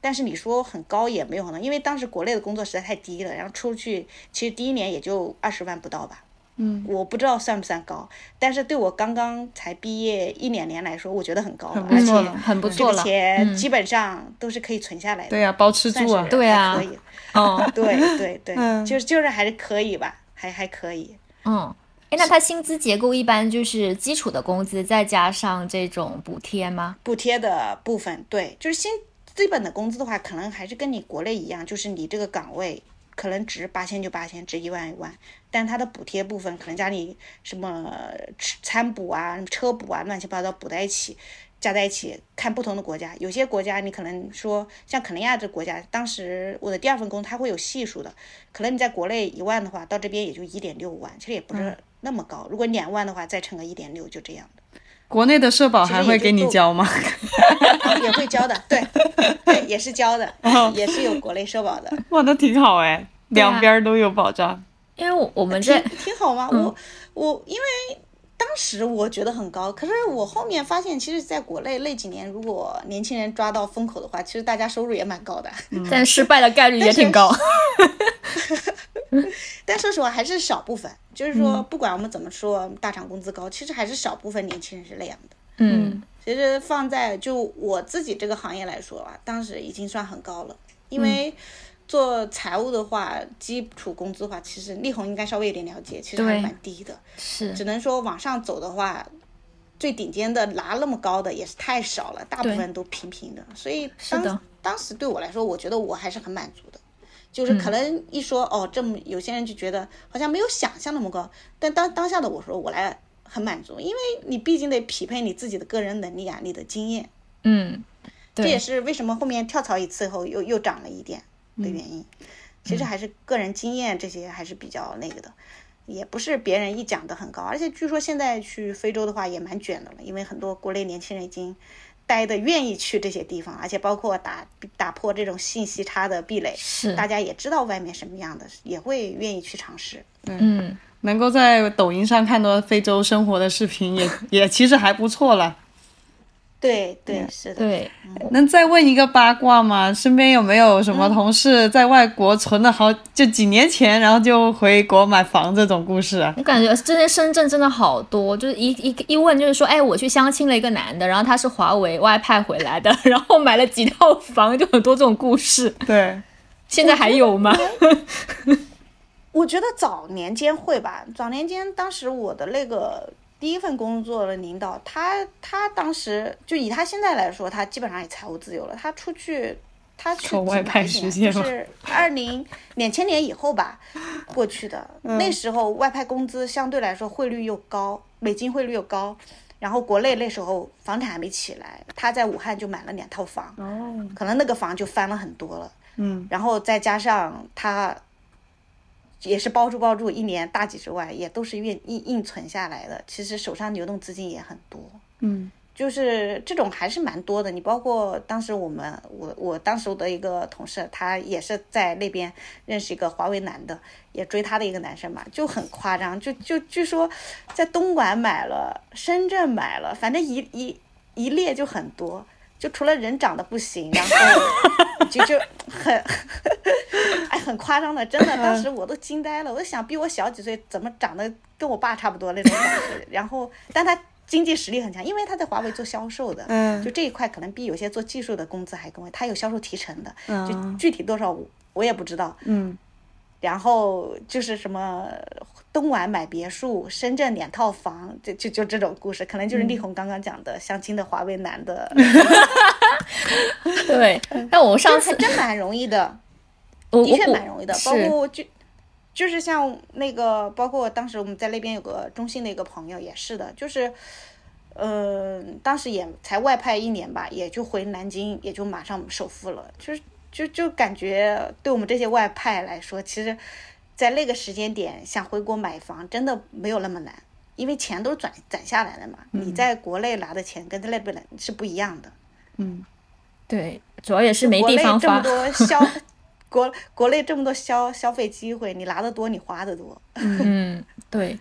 但是你说很高也没有呢，因为当时国内的工作实在太低了，然后出去其实第一年也就二十万不到吧。嗯，我不知道算不算高，但是对我刚刚才毕业一两年来说，我觉得很高，很而且，很不错了。这个钱基本上都是可以存下来的。对呀，包吃住啊，对啊，可以。哦，对对对，<laughs> 就是就是还是可以吧，还还可以。嗯，哎，那他薪资结构一般就是基础的工资再加上这种补贴吗？补贴的部分，对，就是薪。基本的工资的话，可能还是跟你国内一样，就是你这个岗位可能值八千就八千，值一万一万，但它的补贴部分可能加你什么餐补啊、车补啊，乱七八糟补在一起，加在一起，看不同的国家，有些国家你可能说像肯尼亚这国家，当时我的第二份工它会有系数的，可能你在国内一万的话，到这边也就一点六万，其实也不是那么高。如果两万的话，再乘个一点六，就这样的。国内的社保还会给你交吗？也会交的，对，对，也是交的，<laughs> 也是有国内社保的。哇，那挺好哎，两边都有保障。因为我们这挺好吗？我我因为当时我觉得很高，可是我后面发现，其实在国内那几年，如果年轻人抓到风口的话，其实大家收入也蛮高的，<laughs> 但失败的概率也挺高。但 <laughs> 但说实话，还是少部分。就是说，不管我们怎么说，大厂工资高，其实还是少部分年轻人是那样的。嗯，其实放在就我自己这个行业来说吧，当时已经算很高了。因为做财务的话，基础工资的话，其实力宏应该稍微有点了解，其实还蛮低的。是，只能说往上走的话，最顶尖的拿那么高的也是太少了，大部分都平平的。所以当当时对我来说，我觉得我还是很满足的。就是可能一说哦，这么有些人就觉得好像没有想象那么高，但当当下的我说我来很满足，因为你毕竟得匹配你自己的个人能力啊，你的经验，嗯，这也是为什么后面跳槽一次后又又涨了一点的原因。其实还是个人经验这些还是比较那个的，也不是别人一讲的很高，而且据说现在去非洲的话也蛮卷的了，因为很多国内年轻人已经。待的愿意去这些地方，而且包括打打破这种信息差的壁垒，是大家也知道外面什么样的，也会愿意去尝试。嗯，能够在抖音上看到非洲生活的视频，也也其实还不错了。对对是的，对，能再问一个八卦吗？身边有没有什么同事在外国存了好就几年前，然后就回国买房这种故事啊？我感觉这些深圳真的好多，就是一一一问就是说，哎，我去相亲了一个男的，然后他是华为外派回来的，<laughs> 然后买了几套房，就很多这种故事。对，现在还有吗？我觉得早年间会吧，早年间当时我的那个。第一份工作的领导，他他当时就以他现在来说，他基本上也财务自由了。他出去，他去外派实现是 <laughs> 二零两千年以后吧，过去的那时候外派工资相对来说汇率又高，美金汇率又高，然后国内那时候房产还没起来，他在武汉就买了两套房，可能那个房就翻了很多了。嗯，然后再加上他。也是包住包住，一年大几十万，也都是硬硬硬存下来的。其实手上流动资金也很多，嗯，就是这种还是蛮多的。你包括当时我们，我我当时的一个同事，他也是在那边认识一个华为男的，也追他的一个男生嘛，就很夸张，就就据说在东莞买了，深圳买了，反正一一一列就很多。就除了人长得不行，然后 <laughs> 就就很，哎，很夸张的，真的，当时我都惊呆了。我想，比我小几岁，怎么长得跟我爸差不多那种感觉？然后，但他经济实力很强，因为他在华为做销售的，就这一块可能比有些做技术的工资还高。他有销售提成的，就具体多少我也不知道。嗯。然后就是什么东莞买别墅，深圳两套房，就就就这种故事，可能就是力宏刚刚讲的相亲的华为男的。<laughs> 对，<laughs> 但我上次还真蛮容易的，<laughs> 的确蛮容易的。包括就就是像那个，包括当时我们在那边有个中信的一个朋友也是的，就是，嗯，当时也才外派一年吧，也就回南京，也就马上首付了，就是。就就感觉对我们这些外派来说，其实，在那个时间点想回国买房，真的没有那么难，因为钱都是转攒下来了嘛。你在国内拿的钱跟在那边是不一样的。嗯，对，主要也是没地方花。这么多 <laughs> 消国国内这么多消消费机会，你拿的多，你花的多。<laughs> 嗯，对。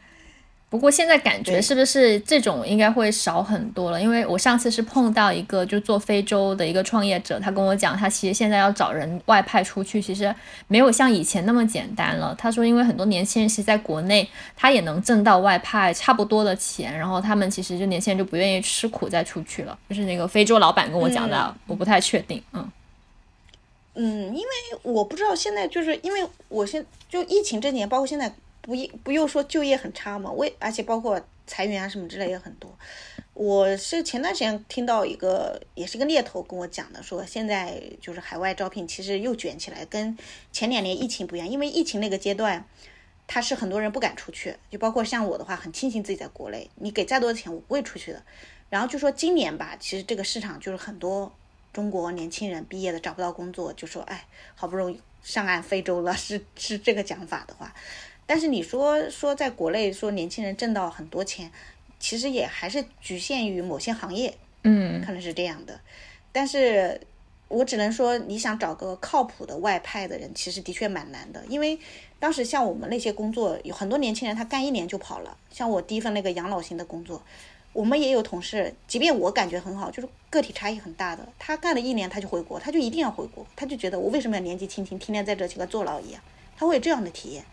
不过现在感觉是不是这种应该会少很多了？因为我上次是碰到一个就做非洲的一个创业者，他跟我讲，他其实现在要找人外派出去，其实没有像以前那么简单了。他说，因为很多年轻人其实在国内他也能挣到外派差不多的钱，然后他们其实就年轻人就不愿意吃苦再出去了。就是那个非洲老板跟我讲的，我不太确定。嗯嗯，因为我不知道现在就是因为我现就疫情这几年，包括现在。不一不又说就业很差吗？为而且包括裁员啊什么之类也很多。我是前段时间听到一个也是个猎头跟我讲的，说现在就是海外招聘其实又卷起来，跟前两年疫情不一样。因为疫情那个阶段，他是很多人不敢出去，就包括像我的话，很庆幸自己在国内，你给再多的钱我不会出去的。然后就说今年吧，其实这个市场就是很多中国年轻人毕业的找不到工作，就说哎，好不容易上岸非洲了，是是这个讲法的话。但是你说说在国内说年轻人挣到很多钱，其实也还是局限于某些行业，嗯，可能是这样的。但是我只能说，你想找个靠谱的外派的人，其实的确蛮难的。因为当时像我们那些工作，有很多年轻人他干一年就跑了。像我第一份那个养老型的工作，我们也有同事，即便我感觉很好，就是个体差异很大的，他干了一年他就回国，他就一定要回国，他就觉得我为什么要年纪轻轻天天在这像个坐牢一样，他会有这样的体验。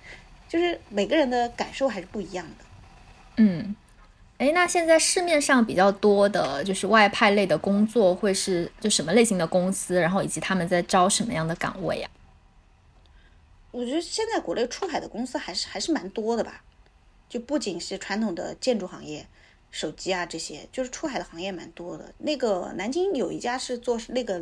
就是每个人的感受还是不一样的。嗯，哎，那现在市面上比较多的就是外派类的工作，会是就什么类型的公司？然后以及他们在招什么样的岗位呀？我觉得现在国内出海的公司还是还是蛮多的吧，就不仅是传统的建筑行业、手机啊这些，就是出海的行业蛮多的。那个南京有一家是做那个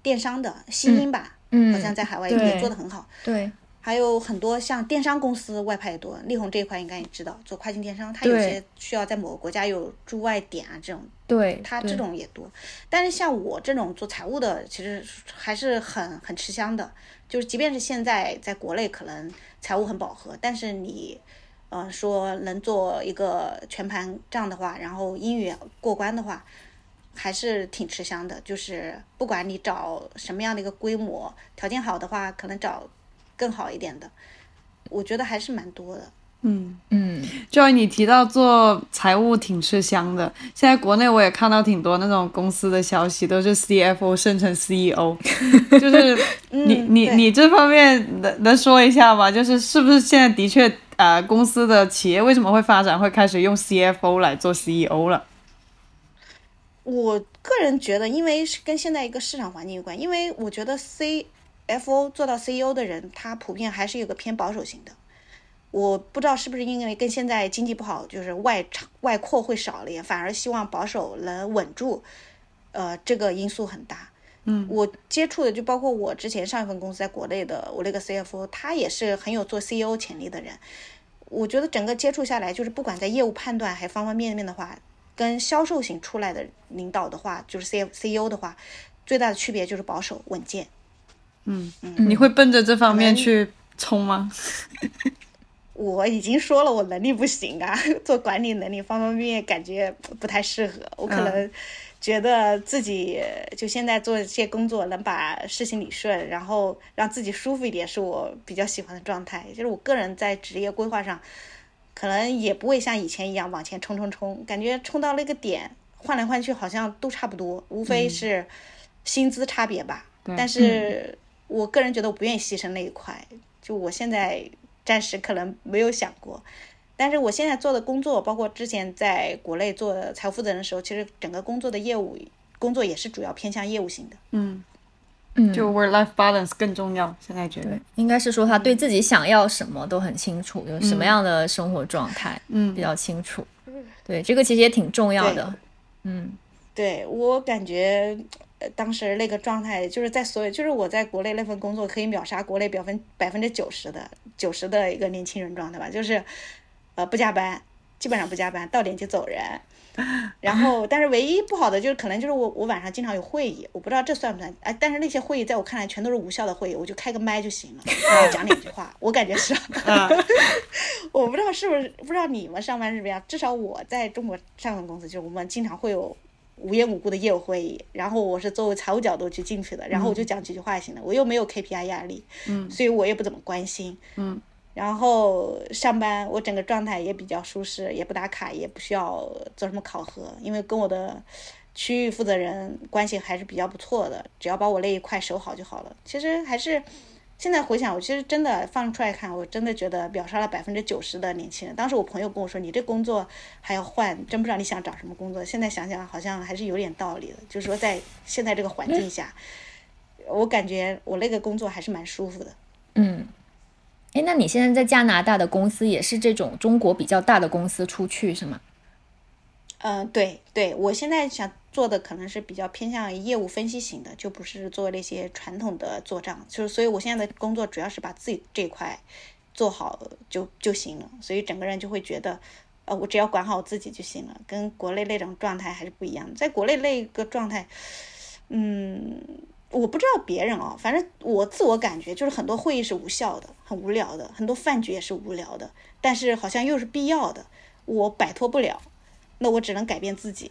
电商的，新英吧，嗯，好像在海外也做的很好。对。还有很多像电商公司外派也多，力宏这一块应该也知道，做跨境电商，它有些需要在某个国家有驻外点啊，这种，对，它这种也多。但是像我这种做财务的，其实还是很很吃香的。就是即便是现在在国内可能财务很饱和，但是你，呃，说能做一个全盘账的话，然后英语过关的话，还是挺吃香的。就是不管你找什么样的一个规模，条件好的话，可能找。更好一点的，我觉得还是蛮多的。嗯嗯，就你提到做财务挺吃香的，现在国内我也看到挺多那种公司的消息，都是 CFO 升成 CEO，<laughs> 就是你你你这方面能能说一下吗？就是是不是现在的确啊，公司的企业为什么会发展会开始用 CFO 来做 CEO 了？我个人觉得，因为是跟现在一个市场环境有关，因为我觉得 C。F.O. 做到 C.E.O. 的人，他普遍还是有个偏保守型的。我不知道是不是因为跟现在经济不好，就是外外扩会少了，反而希望保守能稳住。呃，这个因素很大。嗯，我接触的就包括我之前上一份公司在国内的，我那个 C.F.O. 他也是很有做 C.E.O. 潜力的人。我觉得整个接触下来，就是不管在业务判断还方方面面的话，跟销售型出来的领导的话，就是 C.C.E.O. 的话，最大的区别就是保守稳健。嗯，你会奔着这方面去冲吗？<laughs> 我已经说了，我能力不行啊，<laughs> 做管理能力方方面面感觉不太适合。我可能觉得自己就现在做这些工作，能把事情理顺，然后让自己舒服一点，是我比较喜欢的状态。就是我个人在职业规划上，可能也不会像以前一样往前冲冲冲，感觉冲到那个点，换来换去好像都差不多，无非是薪资差别吧。但是。我个人觉得我不愿意牺牲那一块，就我现在暂时可能没有想过，但是我现在做的工作，包括之前在国内做财务负责人的时候，其实整个工作的业务工作也是主要偏向业务型的。嗯嗯，就 work life balance 更重要。现在觉得应该是说他对自己想要什么都很清楚，有什么样的生活状态，嗯，比较清楚。对，这个其实也挺重要的。嗯，对我感觉。当时那个状态，就是在所有，就是我在国内那份工作可以秒杀国内百分百分之九十的九十的一个年轻人状态吧，就是，呃，不加班，基本上不加班，到点就走人。<laughs> 然后，但是唯一不好的就是可能就是我我晚上经常有会议，我不知道这算不算？哎，但是那些会议在我看来全都是无效的会议，我就开个麦就行了，<laughs> 然后讲两句话，我感觉是。<laughs> 我不知道是不是不知道你们上班是什么样，至少我在中国上份公司就是我们经常会有。无缘无故的业务会议，然后我是作为财务角度去进去的，然后我就讲几句话就行了，我又没有 KPI 压力，嗯，所以我也不怎么关心，嗯，然后上班我整个状态也比较舒适，也不打卡，也不需要做什么考核，因为跟我的区域负责人关系还是比较不错的，只要把我那一块守好就好了。其实还是。现在回想，我其实真的放出来看，我真的觉得秒杀了百分之九十的年轻人。当时我朋友跟我说：“你这工作还要换，真不知道你想找什么工作。”现在想想，好像还是有点道理的。就是说，在现在这个环境下，我感觉我那个工作还是蛮舒服的。嗯，哎，那你现在在加拿大的公司也是这种中国比较大的公司出去是吗？嗯，对对，我现在想做的可能是比较偏向业务分析型的，就不是做那些传统的做账，就是所以我现在的工作主要是把自己这块做好就就行了，所以整个人就会觉得，呃，我只要管好我自己就行了，跟国内那种状态还是不一样。在国内那个状态，嗯，我不知道别人啊，反正我自我感觉就是很多会议是无效的，很无聊的，很多饭局也是无聊的，但是好像又是必要的，我摆脱不了。那我只能改变自己。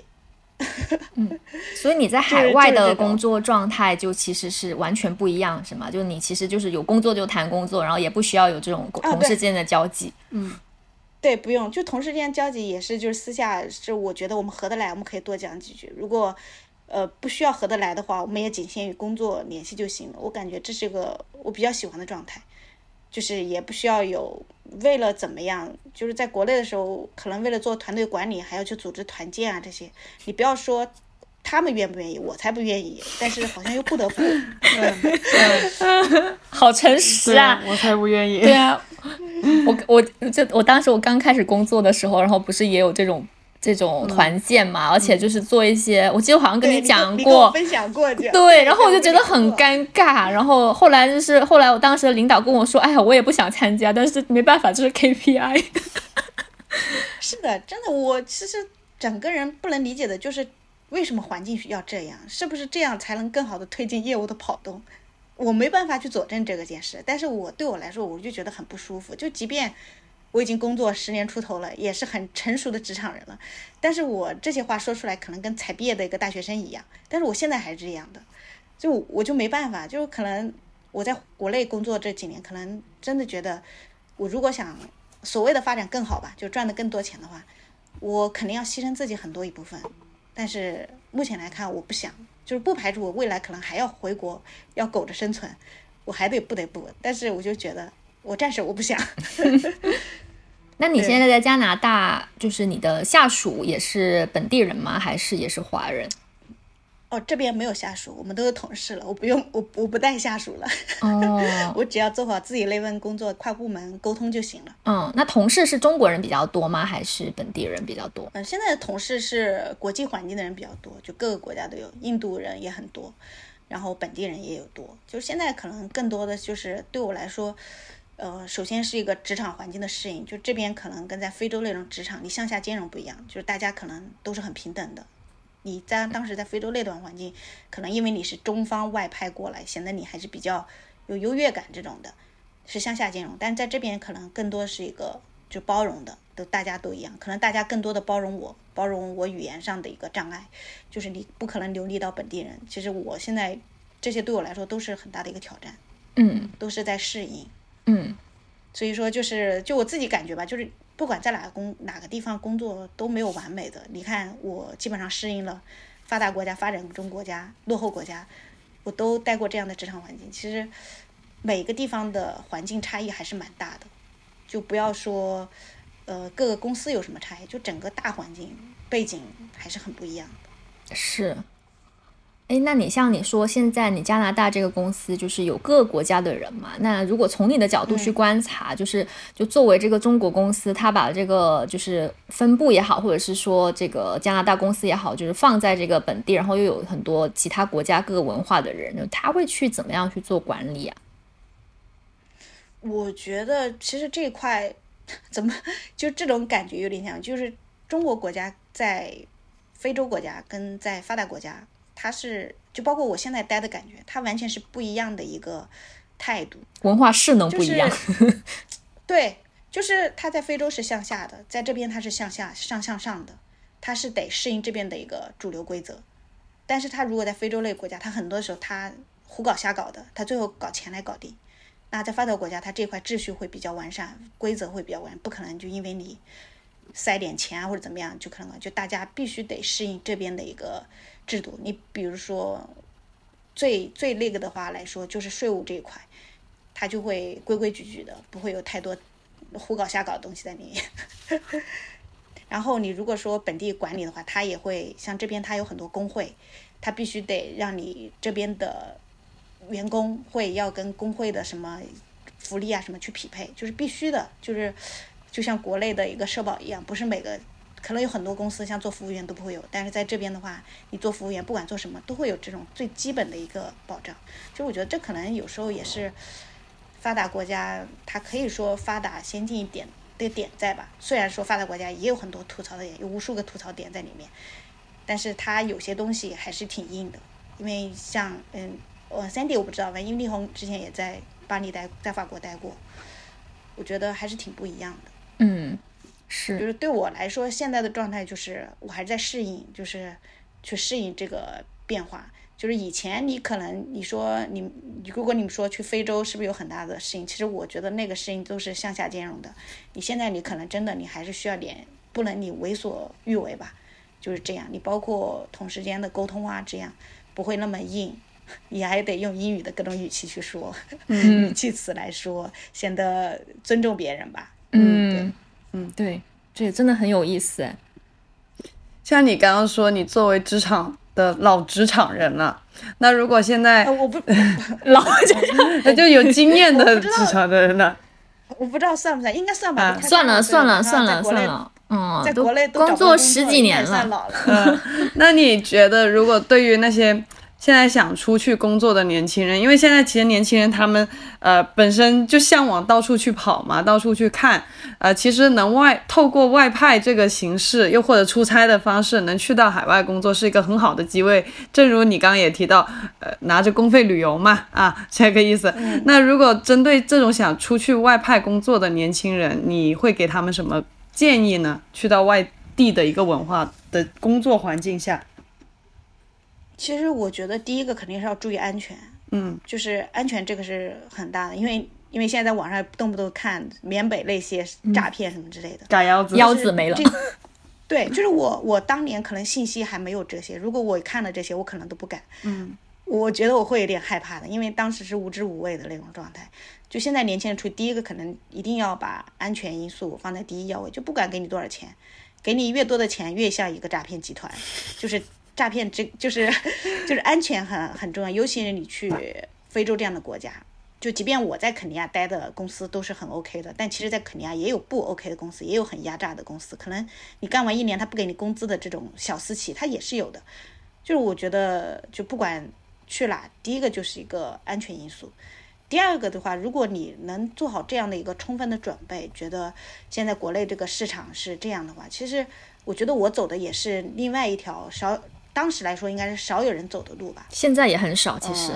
<laughs> 嗯，所以你在海外的工作状态就其实是完全不一样，是吗？就你其实就是有工作就谈工作，然后也不需要有这种同事间的交际。嗯，对，不用，就同事之间交际也是，就是私下是我觉得我们合得来，我们可以多讲几句。如果呃不需要合得来的话，我们也仅限于工作联系就行了。我感觉这是个我比较喜欢的状态。就是也不需要有为了怎么样，就是在国内的时候，可能为了做团队管理，还要去组织团建啊这些。你不要说他们愿不愿意，我才不愿意，但是好像又不得不。<laughs> 好诚实啊！我才不愿意。对啊，我我这我当时我刚开始工作的时候，然后不是也有这种。这种团建嘛，而且就是做一些，我记得好像跟你讲过，分享过对，然后我就觉得很尴尬，然后后来就是后来我当时的领导跟我说，哎呀，我也不想参加，但是没办法，这是 KPI。<laughs> 是的，真的，我其实整个人不能理解的就是为什么环境需要这样，是不是这样才能更好的推进业务的跑动？我没办法去佐证这个件事，但是我对我来说，我就觉得很不舒服，就即便。我已经工作十年出头了，也是很成熟的职场人了，但是我这些话说出来，可能跟才毕业的一个大学生一样，但是我现在还是这样的，就我就没办法，就可能我在国内工作这几年，可能真的觉得，我如果想所谓的发展更好吧，就赚的更多钱的话，我肯定要牺牲自己很多一部分，但是目前来看，我不想，就是不排除我未来可能还要回国，要苟着生存，我还得不得不，但是我就觉得。我暂时我不想。<laughs> 那你现在在加拿大，就是你的下属也是本地人吗？还是也是华人？哦，这边没有下属，我们都是同事了，我不用我我不带下属了。哦，<laughs> 我只要做好自己那份工作，跨部门沟通就行了。嗯，那同事是中国人比较多吗？还是本地人比较多？嗯，现在的同事是国际环境的人比较多，就各个国家都有，印度人也很多，然后本地人也有多。就现在可能更多的就是对我来说。呃，首先是一个职场环境的适应，就这边可能跟在非洲那种职场，你向下兼容不一样，就是大家可能都是很平等的。你在当时在非洲那段环境，可能因为你是中方外派过来，显得你还是比较有优越感这种的，是向下兼容。但在这边可能更多是一个就包容的，都大家都一样，可能大家更多的包容我，包容我语言上的一个障碍，就是你不可能流利到本地人。其实我现在这些对我来说都是很大的一个挑战，嗯，都是在适应。嗯，所以说就是就我自己感觉吧，就是不管在哪个工哪个地方工作都没有完美的。你看我基本上适应了发达国家、发展中国家、落后国家，我都待过这样的职场环境。其实每个地方的环境差异还是蛮大的，就不要说呃各个公司有什么差异，就整个大环境背景还是很不一样的。是。哎，那你像你说，现在你加拿大这个公司就是有各个国家的人嘛？那如果从你的角度去观察，就是就作为这个中国公司，他把这个就是分部也好，或者是说这个加拿大公司也好，就是放在这个本地，然后又有很多其他国家各个文化的人，他会去怎么样去做管理啊？我觉得其实这块 <laughs> 怎么就这种感觉有点像，就是中国国家在非洲国家跟在发达国家。它是就包括我现在待的感觉，它完全是不一样的一个态度，文化势能不一样。<laughs> 对，就是它在非洲是向下的，在这边它是向下上向上的，它是得适应这边的一个主流规则。但是它如果在非洲类国家，它很多时候它胡搞瞎搞的，它最后搞钱来搞定。那在发达国家，它这块秩序会比较完善，规则会比较完，不可能就因为你塞点钱啊或者怎么样就可能就大家必须得适应这边的一个。制度，你比如说，最最那个的话来说，就是税务这一块，它就会规规矩矩的，不会有太多胡搞瞎搞的东西在里面。<laughs> 然后你如果说本地管理的话，它也会像这边，它有很多工会，它必须得让你这边的员工会要跟工会的什么福利啊什么去匹配，就是必须的，就是就像国内的一个社保一样，不是每个。可能有很多公司像做服务员都不会有，但是在这边的话，你做服务员不管做什么都会有这种最基本的一个保障。就我觉得这可能有时候也是发达国家它可以说发达先进一点的点在吧。虽然说发达国家也有很多吐槽的点，有无数个吐槽点在里面，但是它有些东西还是挺硬的。因为像嗯，我 Sandy 我不知道吧，因为丽红之前也在巴黎待，在法国待过，我觉得还是挺不一样的。嗯。是，就是对我来说，现在的状态就是我还在适应，就是去适应这个变化。就是以前你可能你说你，如果你们说去非洲是不是有很大的适应？其实我觉得那个适应都是向下兼容的。你现在你可能真的你还是需要点，不能你为所欲为吧？就是这样。你包括同事间的沟通啊，这样不会那么硬，你还得用英语的各种语气去说，<laughs> 语气词来说，显得尊重别人吧。嗯，嗯，对，这也真的很有意思哎。像你刚刚说，你作为职场的老职场人了，那如果现在我不 <laughs> 老，<laughs> 那就有经验的职场的人了。我不知道算不算，应该算吧。算了算了算了算了，嗯，在国内工作十几年了。嗯，<laughs> 那你觉得，如果对于那些？现在想出去工作的年轻人，因为现在其实年轻人他们呃本身就向往到处去跑嘛，到处去看，呃，其实能外透过外派这个形式，又或者出差的方式，能去到海外工作是一个很好的机会。正如你刚刚也提到，呃，拿着公费旅游嘛，啊，这个意思。那如果针对这种想出去外派工作的年轻人，你会给他们什么建议呢？去到外地的一个文化的工作环境下。其实我觉得第一个肯定是要注意安全，嗯，就是安全这个是很大的，因为因为现在在网上动不动看缅北那些诈骗什么之类的，假腰子，腰子没了。对，就是我我当年可能信息还没有这些，如果我看了这些，我可能都不敢，嗯，我觉得我会有点害怕的，因为当时是无知无畏的那种状态。就现在年轻人出，第一个可能一定要把安全因素放在第一要位，就不管给你多少钱，给你越多的钱越像一个诈骗集团，就是。诈骗这就是就是安全很很重要，尤其是你去非洲这样的国家，就即便我在肯尼亚待的公司都是很 OK 的，但其实，在肯尼亚也有不 OK 的公司，也有很压榨的公司，可能你干完一年他不给你工资的这种小私企，他也是有的。就是我觉得，就不管去哪，第一个就是一个安全因素，第二个的话，如果你能做好这样的一个充分的准备，觉得现在国内这个市场是这样的话，其实我觉得我走的也是另外一条少。当时来说，应该是少有人走的路吧。现在也很少，其实，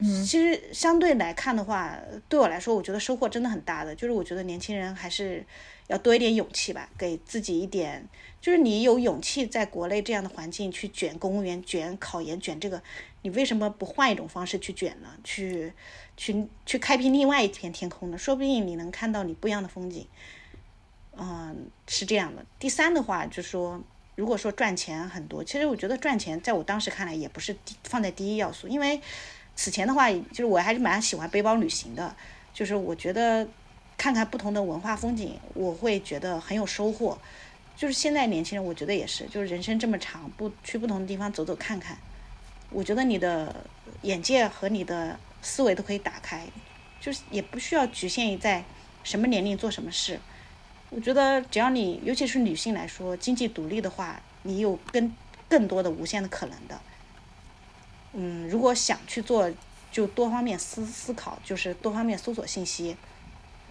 嗯，其实相对来看的话，对我来说，我觉得收获真的很大的。就是我觉得年轻人还是要多一点勇气吧，给自己一点，就是你有勇气在国内这样的环境去卷公务员、卷考研、卷这个，你为什么不换一种方式去卷呢？去，去，去开辟另外一片天空呢？说不定你能看到你不一样的风景。嗯，是这样的。第三的话，就说。如果说赚钱很多，其实我觉得赚钱在我当时看来也不是放在第一要素，因为此前的话，就是我还是蛮喜欢背包旅行的，就是我觉得看看不同的文化风景，我会觉得很有收获。就是现在年轻人，我觉得也是，就是人生这么长，不去不同的地方走走看看，我觉得你的眼界和你的思维都可以打开，就是也不需要局限于在什么年龄做什么事。我觉得只要你，尤其是女性来说，经济独立的话，你有更更多的无限的可能的。嗯，如果想去做，就多方面思思考，就是多方面搜索信息。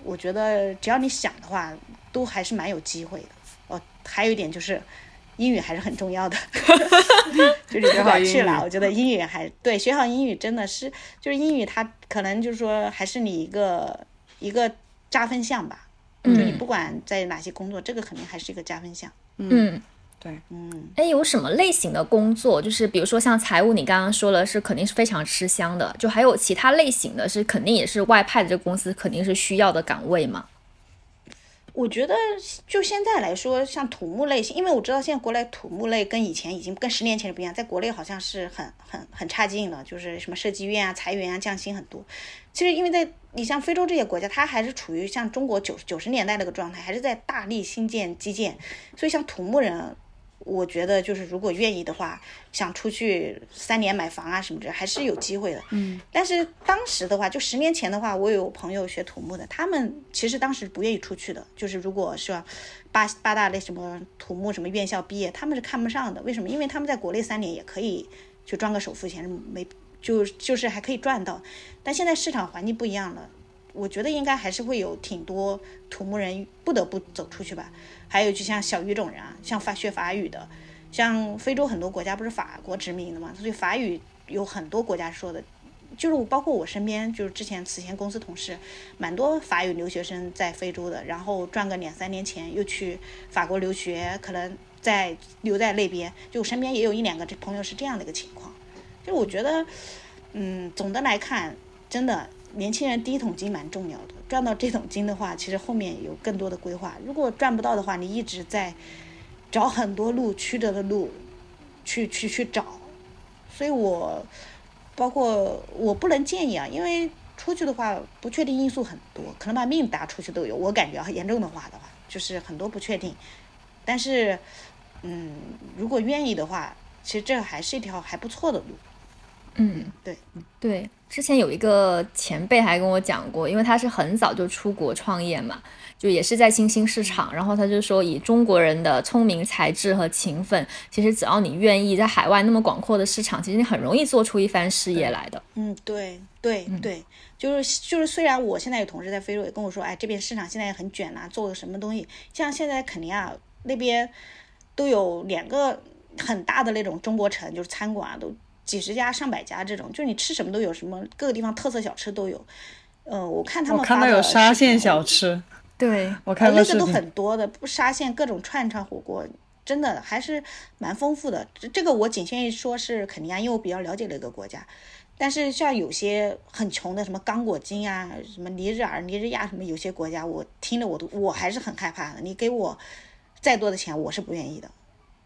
我觉得只要你想的话，都还是蛮有机会的。哦，还有一点就是，英语还是很重要的。<laughs> 就你如果去了，我觉得英语还对学好英语真的是，就是英语它可能就是说还是你一个一个加分项吧。就你不管在哪些工作，这个肯定还是一个加分项。嗯，对，嗯，哎，有什么类型的工作？就是比如说像财务，你刚刚说了是肯定是非常吃香的，就还有其他类型的是肯定也是外派的这个公司肯定是需要的岗位嘛？我觉得就现在来说，像土木类型，因为我知道现在国内土木类跟以前已经跟十年前不一样，在国内好像是很很很差劲了，就是什么设计院啊、裁员啊、降薪很多。其实因为在你像非洲这些国家，它还是处于像中国九九十年代那个状态，还是在大力新建基建，所以像土木人。我觉得就是如果愿意的话，想出去三年买房啊什么的，还是有机会的。嗯。但是当时的话，就十年前的话，我有朋友学土木的，他们其实当时不愿意出去的。就是如果是八八大那什么土木什么院校毕业，他们是看不上的。为什么？因为他们在国内三年也可以就赚个首付钱，没就就是还可以赚到。但现在市场环境不一样了，我觉得应该还是会有挺多土木人不得不走出去吧。还有就像小语种人啊，像法学法语的，像非洲很多国家不是法国殖民的嘛，所以法语有很多国家说的，就是包括我身边就是之前此前公司同事，蛮多法语留学生在非洲的，然后赚个两三年钱又去法国留学，可能在留在那边，就身边也有一两个这朋友是这样的一个情况，就我觉得，嗯，总的来看，真的年轻人第一桶金蛮重要的。赚到这桶金的话，其实后面有更多的规划。如果赚不到的话，你一直在找很多路曲折的路去去去找。所以我包括我不能建议啊，因为出去的话不确定因素很多，可能把命搭出去都有。我感觉很严重的话的话，就是很多不确定。但是，嗯，如果愿意的话，其实这还是一条还不错的路。嗯，对，对。之前有一个前辈还跟我讲过，因为他是很早就出国创业嘛。就也是在新兴市场，然后他就说，以中国人的聪明才智和勤奋，其实只要你愿意，在海外那么广阔的市场，其实你很容易做出一番事业来的。嗯，对对对，就是就是，虽然我现在有同事在非洲也跟我说，哎，这边市场现在也很卷呐，做个什么东西，像现在肯尼亚那边都有两个很大的那种中国城，就是餐馆啊，都几十家、上百家这种，就是你吃什么都有，什么各个地方特色小吃都有。嗯，我看他们看到有沙县小吃。对，我看那个都很多的，不沙县各种串串火锅，真的还是蛮丰富的。这这个我仅限于说是肯尼亚，因为我比较了解那个国家。但是像有些很穷的，什么刚果金啊，什么尼日尔、尼日亚什么，有些国家我听着我都我还是很害怕的。你给我再多的钱，我是不愿意的。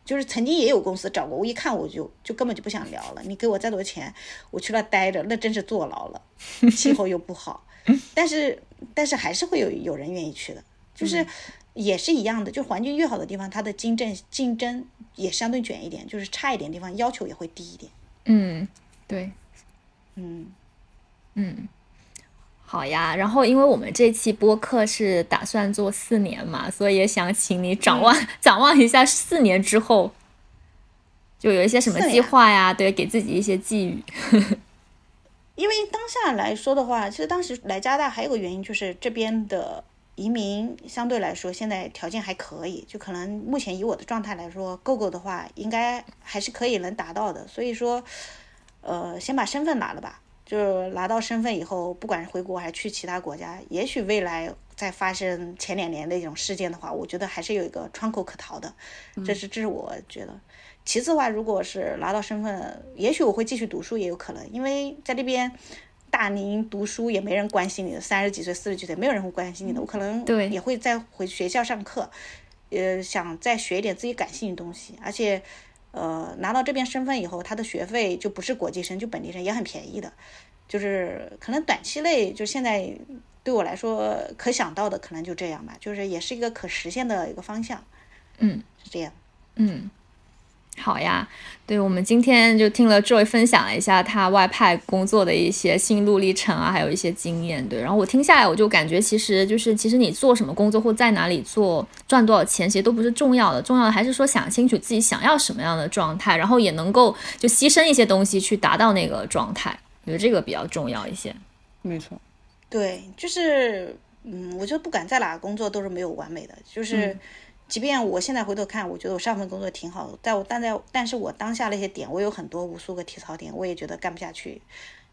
就是曾经也有公司找过我，一看我就就根本就不想聊了。你给我再多钱，我去那待着，那真是坐牢了，<laughs> 气候又不好。但是，但是还是会有有人愿意去的，就是也是一样的，就环境越好的地方，它的竞争竞争也相对卷一点，就是差一点地方要求也会低一点。嗯，对，嗯嗯，好呀。然后，因为我们这期播客是打算做四年嘛，所以也想请你展望 <laughs> 展望一下四年之后，就有一些什么计划呀？对，给自己一些寄语。<laughs> 因为当下来说的话，其实当时来加拿大还有个原因，就是这边的移民相对来说现在条件还可以，就可能目前以我的状态来说，够够的话，应该还是可以能达到的。所以说，呃，先把身份拿了吧，就是拿到身份以后，不管是回国还是去其他国家，也许未来再发生前两年那种事件的话，我觉得还是有一个窗口可逃的。这是这是我觉得。其次的话，如果是拿到身份，也许我会继续读书，也有可能，因为在这边大龄读书也没人关心你的，三十几岁、四十几岁没有人会关心你的，我可能也会再回学校上课，呃，想再学一点自己感兴趣的东西，而且，呃，拿到这边身份以后，他的学费就不是国际生，就本地生也很便宜的，就是可能短期内就现在对我来说可想到的可能就这样吧，就是也是一个可实现的一个方向，嗯，是这样，嗯。好呀，对我们今天就听了 Joy 分享了一下他外派工作的一些心路历程啊，还有一些经验。对，然后我听下来，我就感觉其实就是其实你做什么工作或在哪里做，赚多少钱，其实都不是重要的，重要的还是说想清楚自己想要什么样的状态，然后也能够就牺牲一些东西去达到那个状态。我觉得这个比较重要一些。没错，对，就是嗯，我觉得不管在哪工作都是没有完美的，就是。即便我现在回头看，我觉得我上份工作挺好的，在我但在但是我当下那些点，我有很多无数个体槽点，我也觉得干不下去。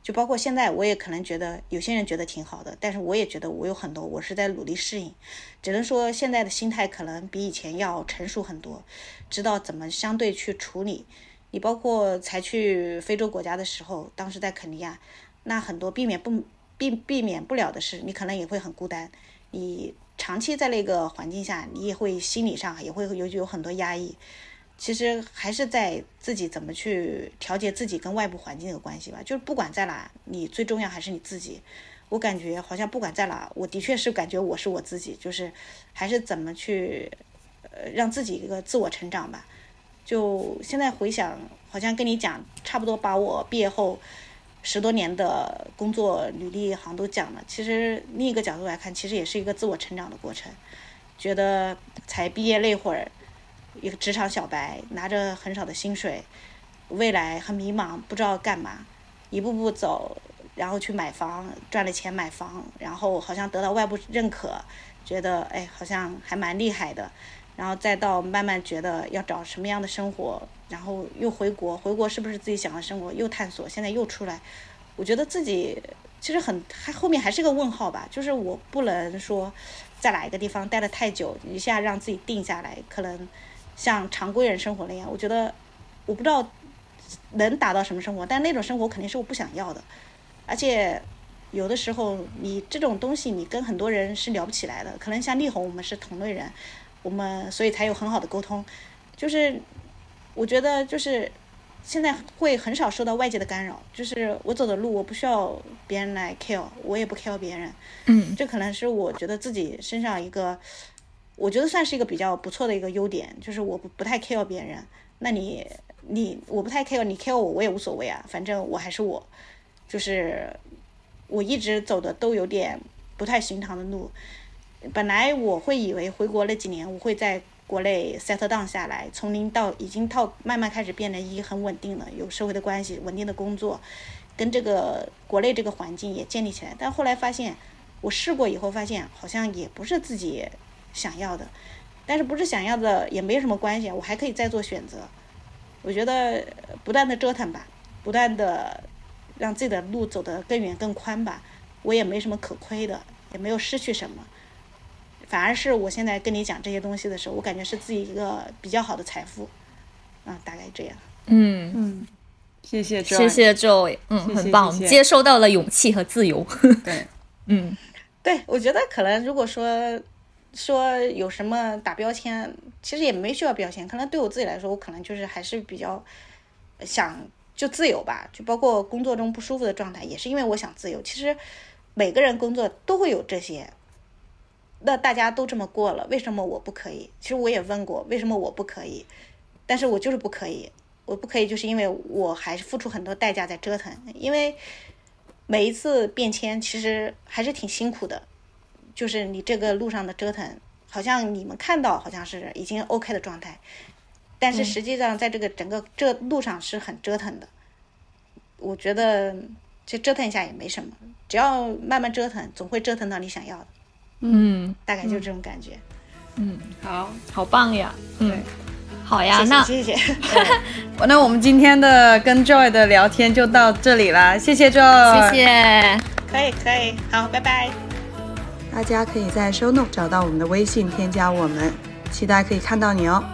就包括现在，我也可能觉得有些人觉得挺好的，但是我也觉得我有很多，我是在努力适应。只能说现在的心态可能比以前要成熟很多，知道怎么相对去处理。你包括才去非洲国家的时候，当时在肯尼亚，那很多避免不避避免不了的事，你可能也会很孤单，你。长期在那个环境下，你也会心理上也会有有很多压抑。其实还是在自己怎么去调节自己跟外部环境的关系吧。就是不管在哪，你最重要还是你自己。我感觉好像不管在哪，我的确是感觉我是我自己，就是还是怎么去呃让自己一个自我成长吧。就现在回想，好像跟你讲差不多，把我毕业后。十多年的工作履历好像都讲了，其实另一个角度来看，其实也是一个自我成长的过程。觉得才毕业那会儿，一个职场小白，拿着很少的薪水，未来很迷茫，不知道干嘛，一步步走，然后去买房，赚了钱买房，然后好像得到外部认可，觉得哎好像还蛮厉害的，然后再到慢慢觉得要找什么样的生活。然后又回国，回国是不是自己想的生活？又探索，现在又出来，我觉得自己其实很还后面还是个问号吧。就是我不能说在哪一个地方待的太久，一下让自己定下来，可能像常规人生活那样。我觉得我不知道能达到什么生活，但那种生活肯定是我不想要的。而且有的时候你这种东西，你跟很多人是聊不起来的。可能像丽红，我们是同类人，我们所以才有很好的沟通，就是。我觉得就是现在会很少受到外界的干扰，就是我走的路，我不需要别人来 care，我也不 care 别人。嗯，这可能是我觉得自己身上一个，我觉得算是一个比较不错的一个优点，就是我不不太 care 别人。那你你我不太 care，你 care 我我也无所谓啊，反正我还是我。就是我一直走的都有点不太寻常的路。本来我会以为回国那几年，我会在。国内 settle down 下来，从零到已经到慢慢开始变得一很稳定了，有社会的关系，稳定的工作，跟这个国内这个环境也建立起来。但后来发现，我试过以后发现，好像也不是自己想要的。但是不是想要的也没什么关系，我还可以再做选择。我觉得不断的折腾吧，不断的让自己的路走得更远更宽吧，我也没什么可亏的，也没有失去什么。反而是我现在跟你讲这些东西的时候，我感觉是自己一个比较好的财富，啊，大概这样。嗯嗯，谢谢，谢谢 Joy，嗯，很棒，接收到了勇气和自由。对，<laughs> 嗯，对，我觉得可能如果说说有什么打标签，其实也没需要标签，可能对我自己来说，我可能就是还是比较想就自由吧，就包括工作中不舒服的状态，也是因为我想自由。其实每个人工作都会有这些。那大家都这么过了，为什么我不可以？其实我也问过，为什么我不可以？但是我就是不可以，我不可以，就是因为我还是付出很多代价在折腾。因为每一次变迁其实还是挺辛苦的，就是你这个路上的折腾，好像你们看到好像是已经 OK 的状态，但是实际上在这个整个这路上是很折腾的。我觉得就折腾一下也没什么，只要慢慢折腾，总会折腾到你想要的。嗯，大概就这种感觉。嗯，好，好棒呀。嗯，好呀。那谢谢。<laughs> 那我们今天的跟 Joy 的聊天就到这里了，谢谢 Joy。谢谢。可以可以，好，拜拜。大家可以在 Show Note 找到我们的微信，添加我们，期待可以看到你哦。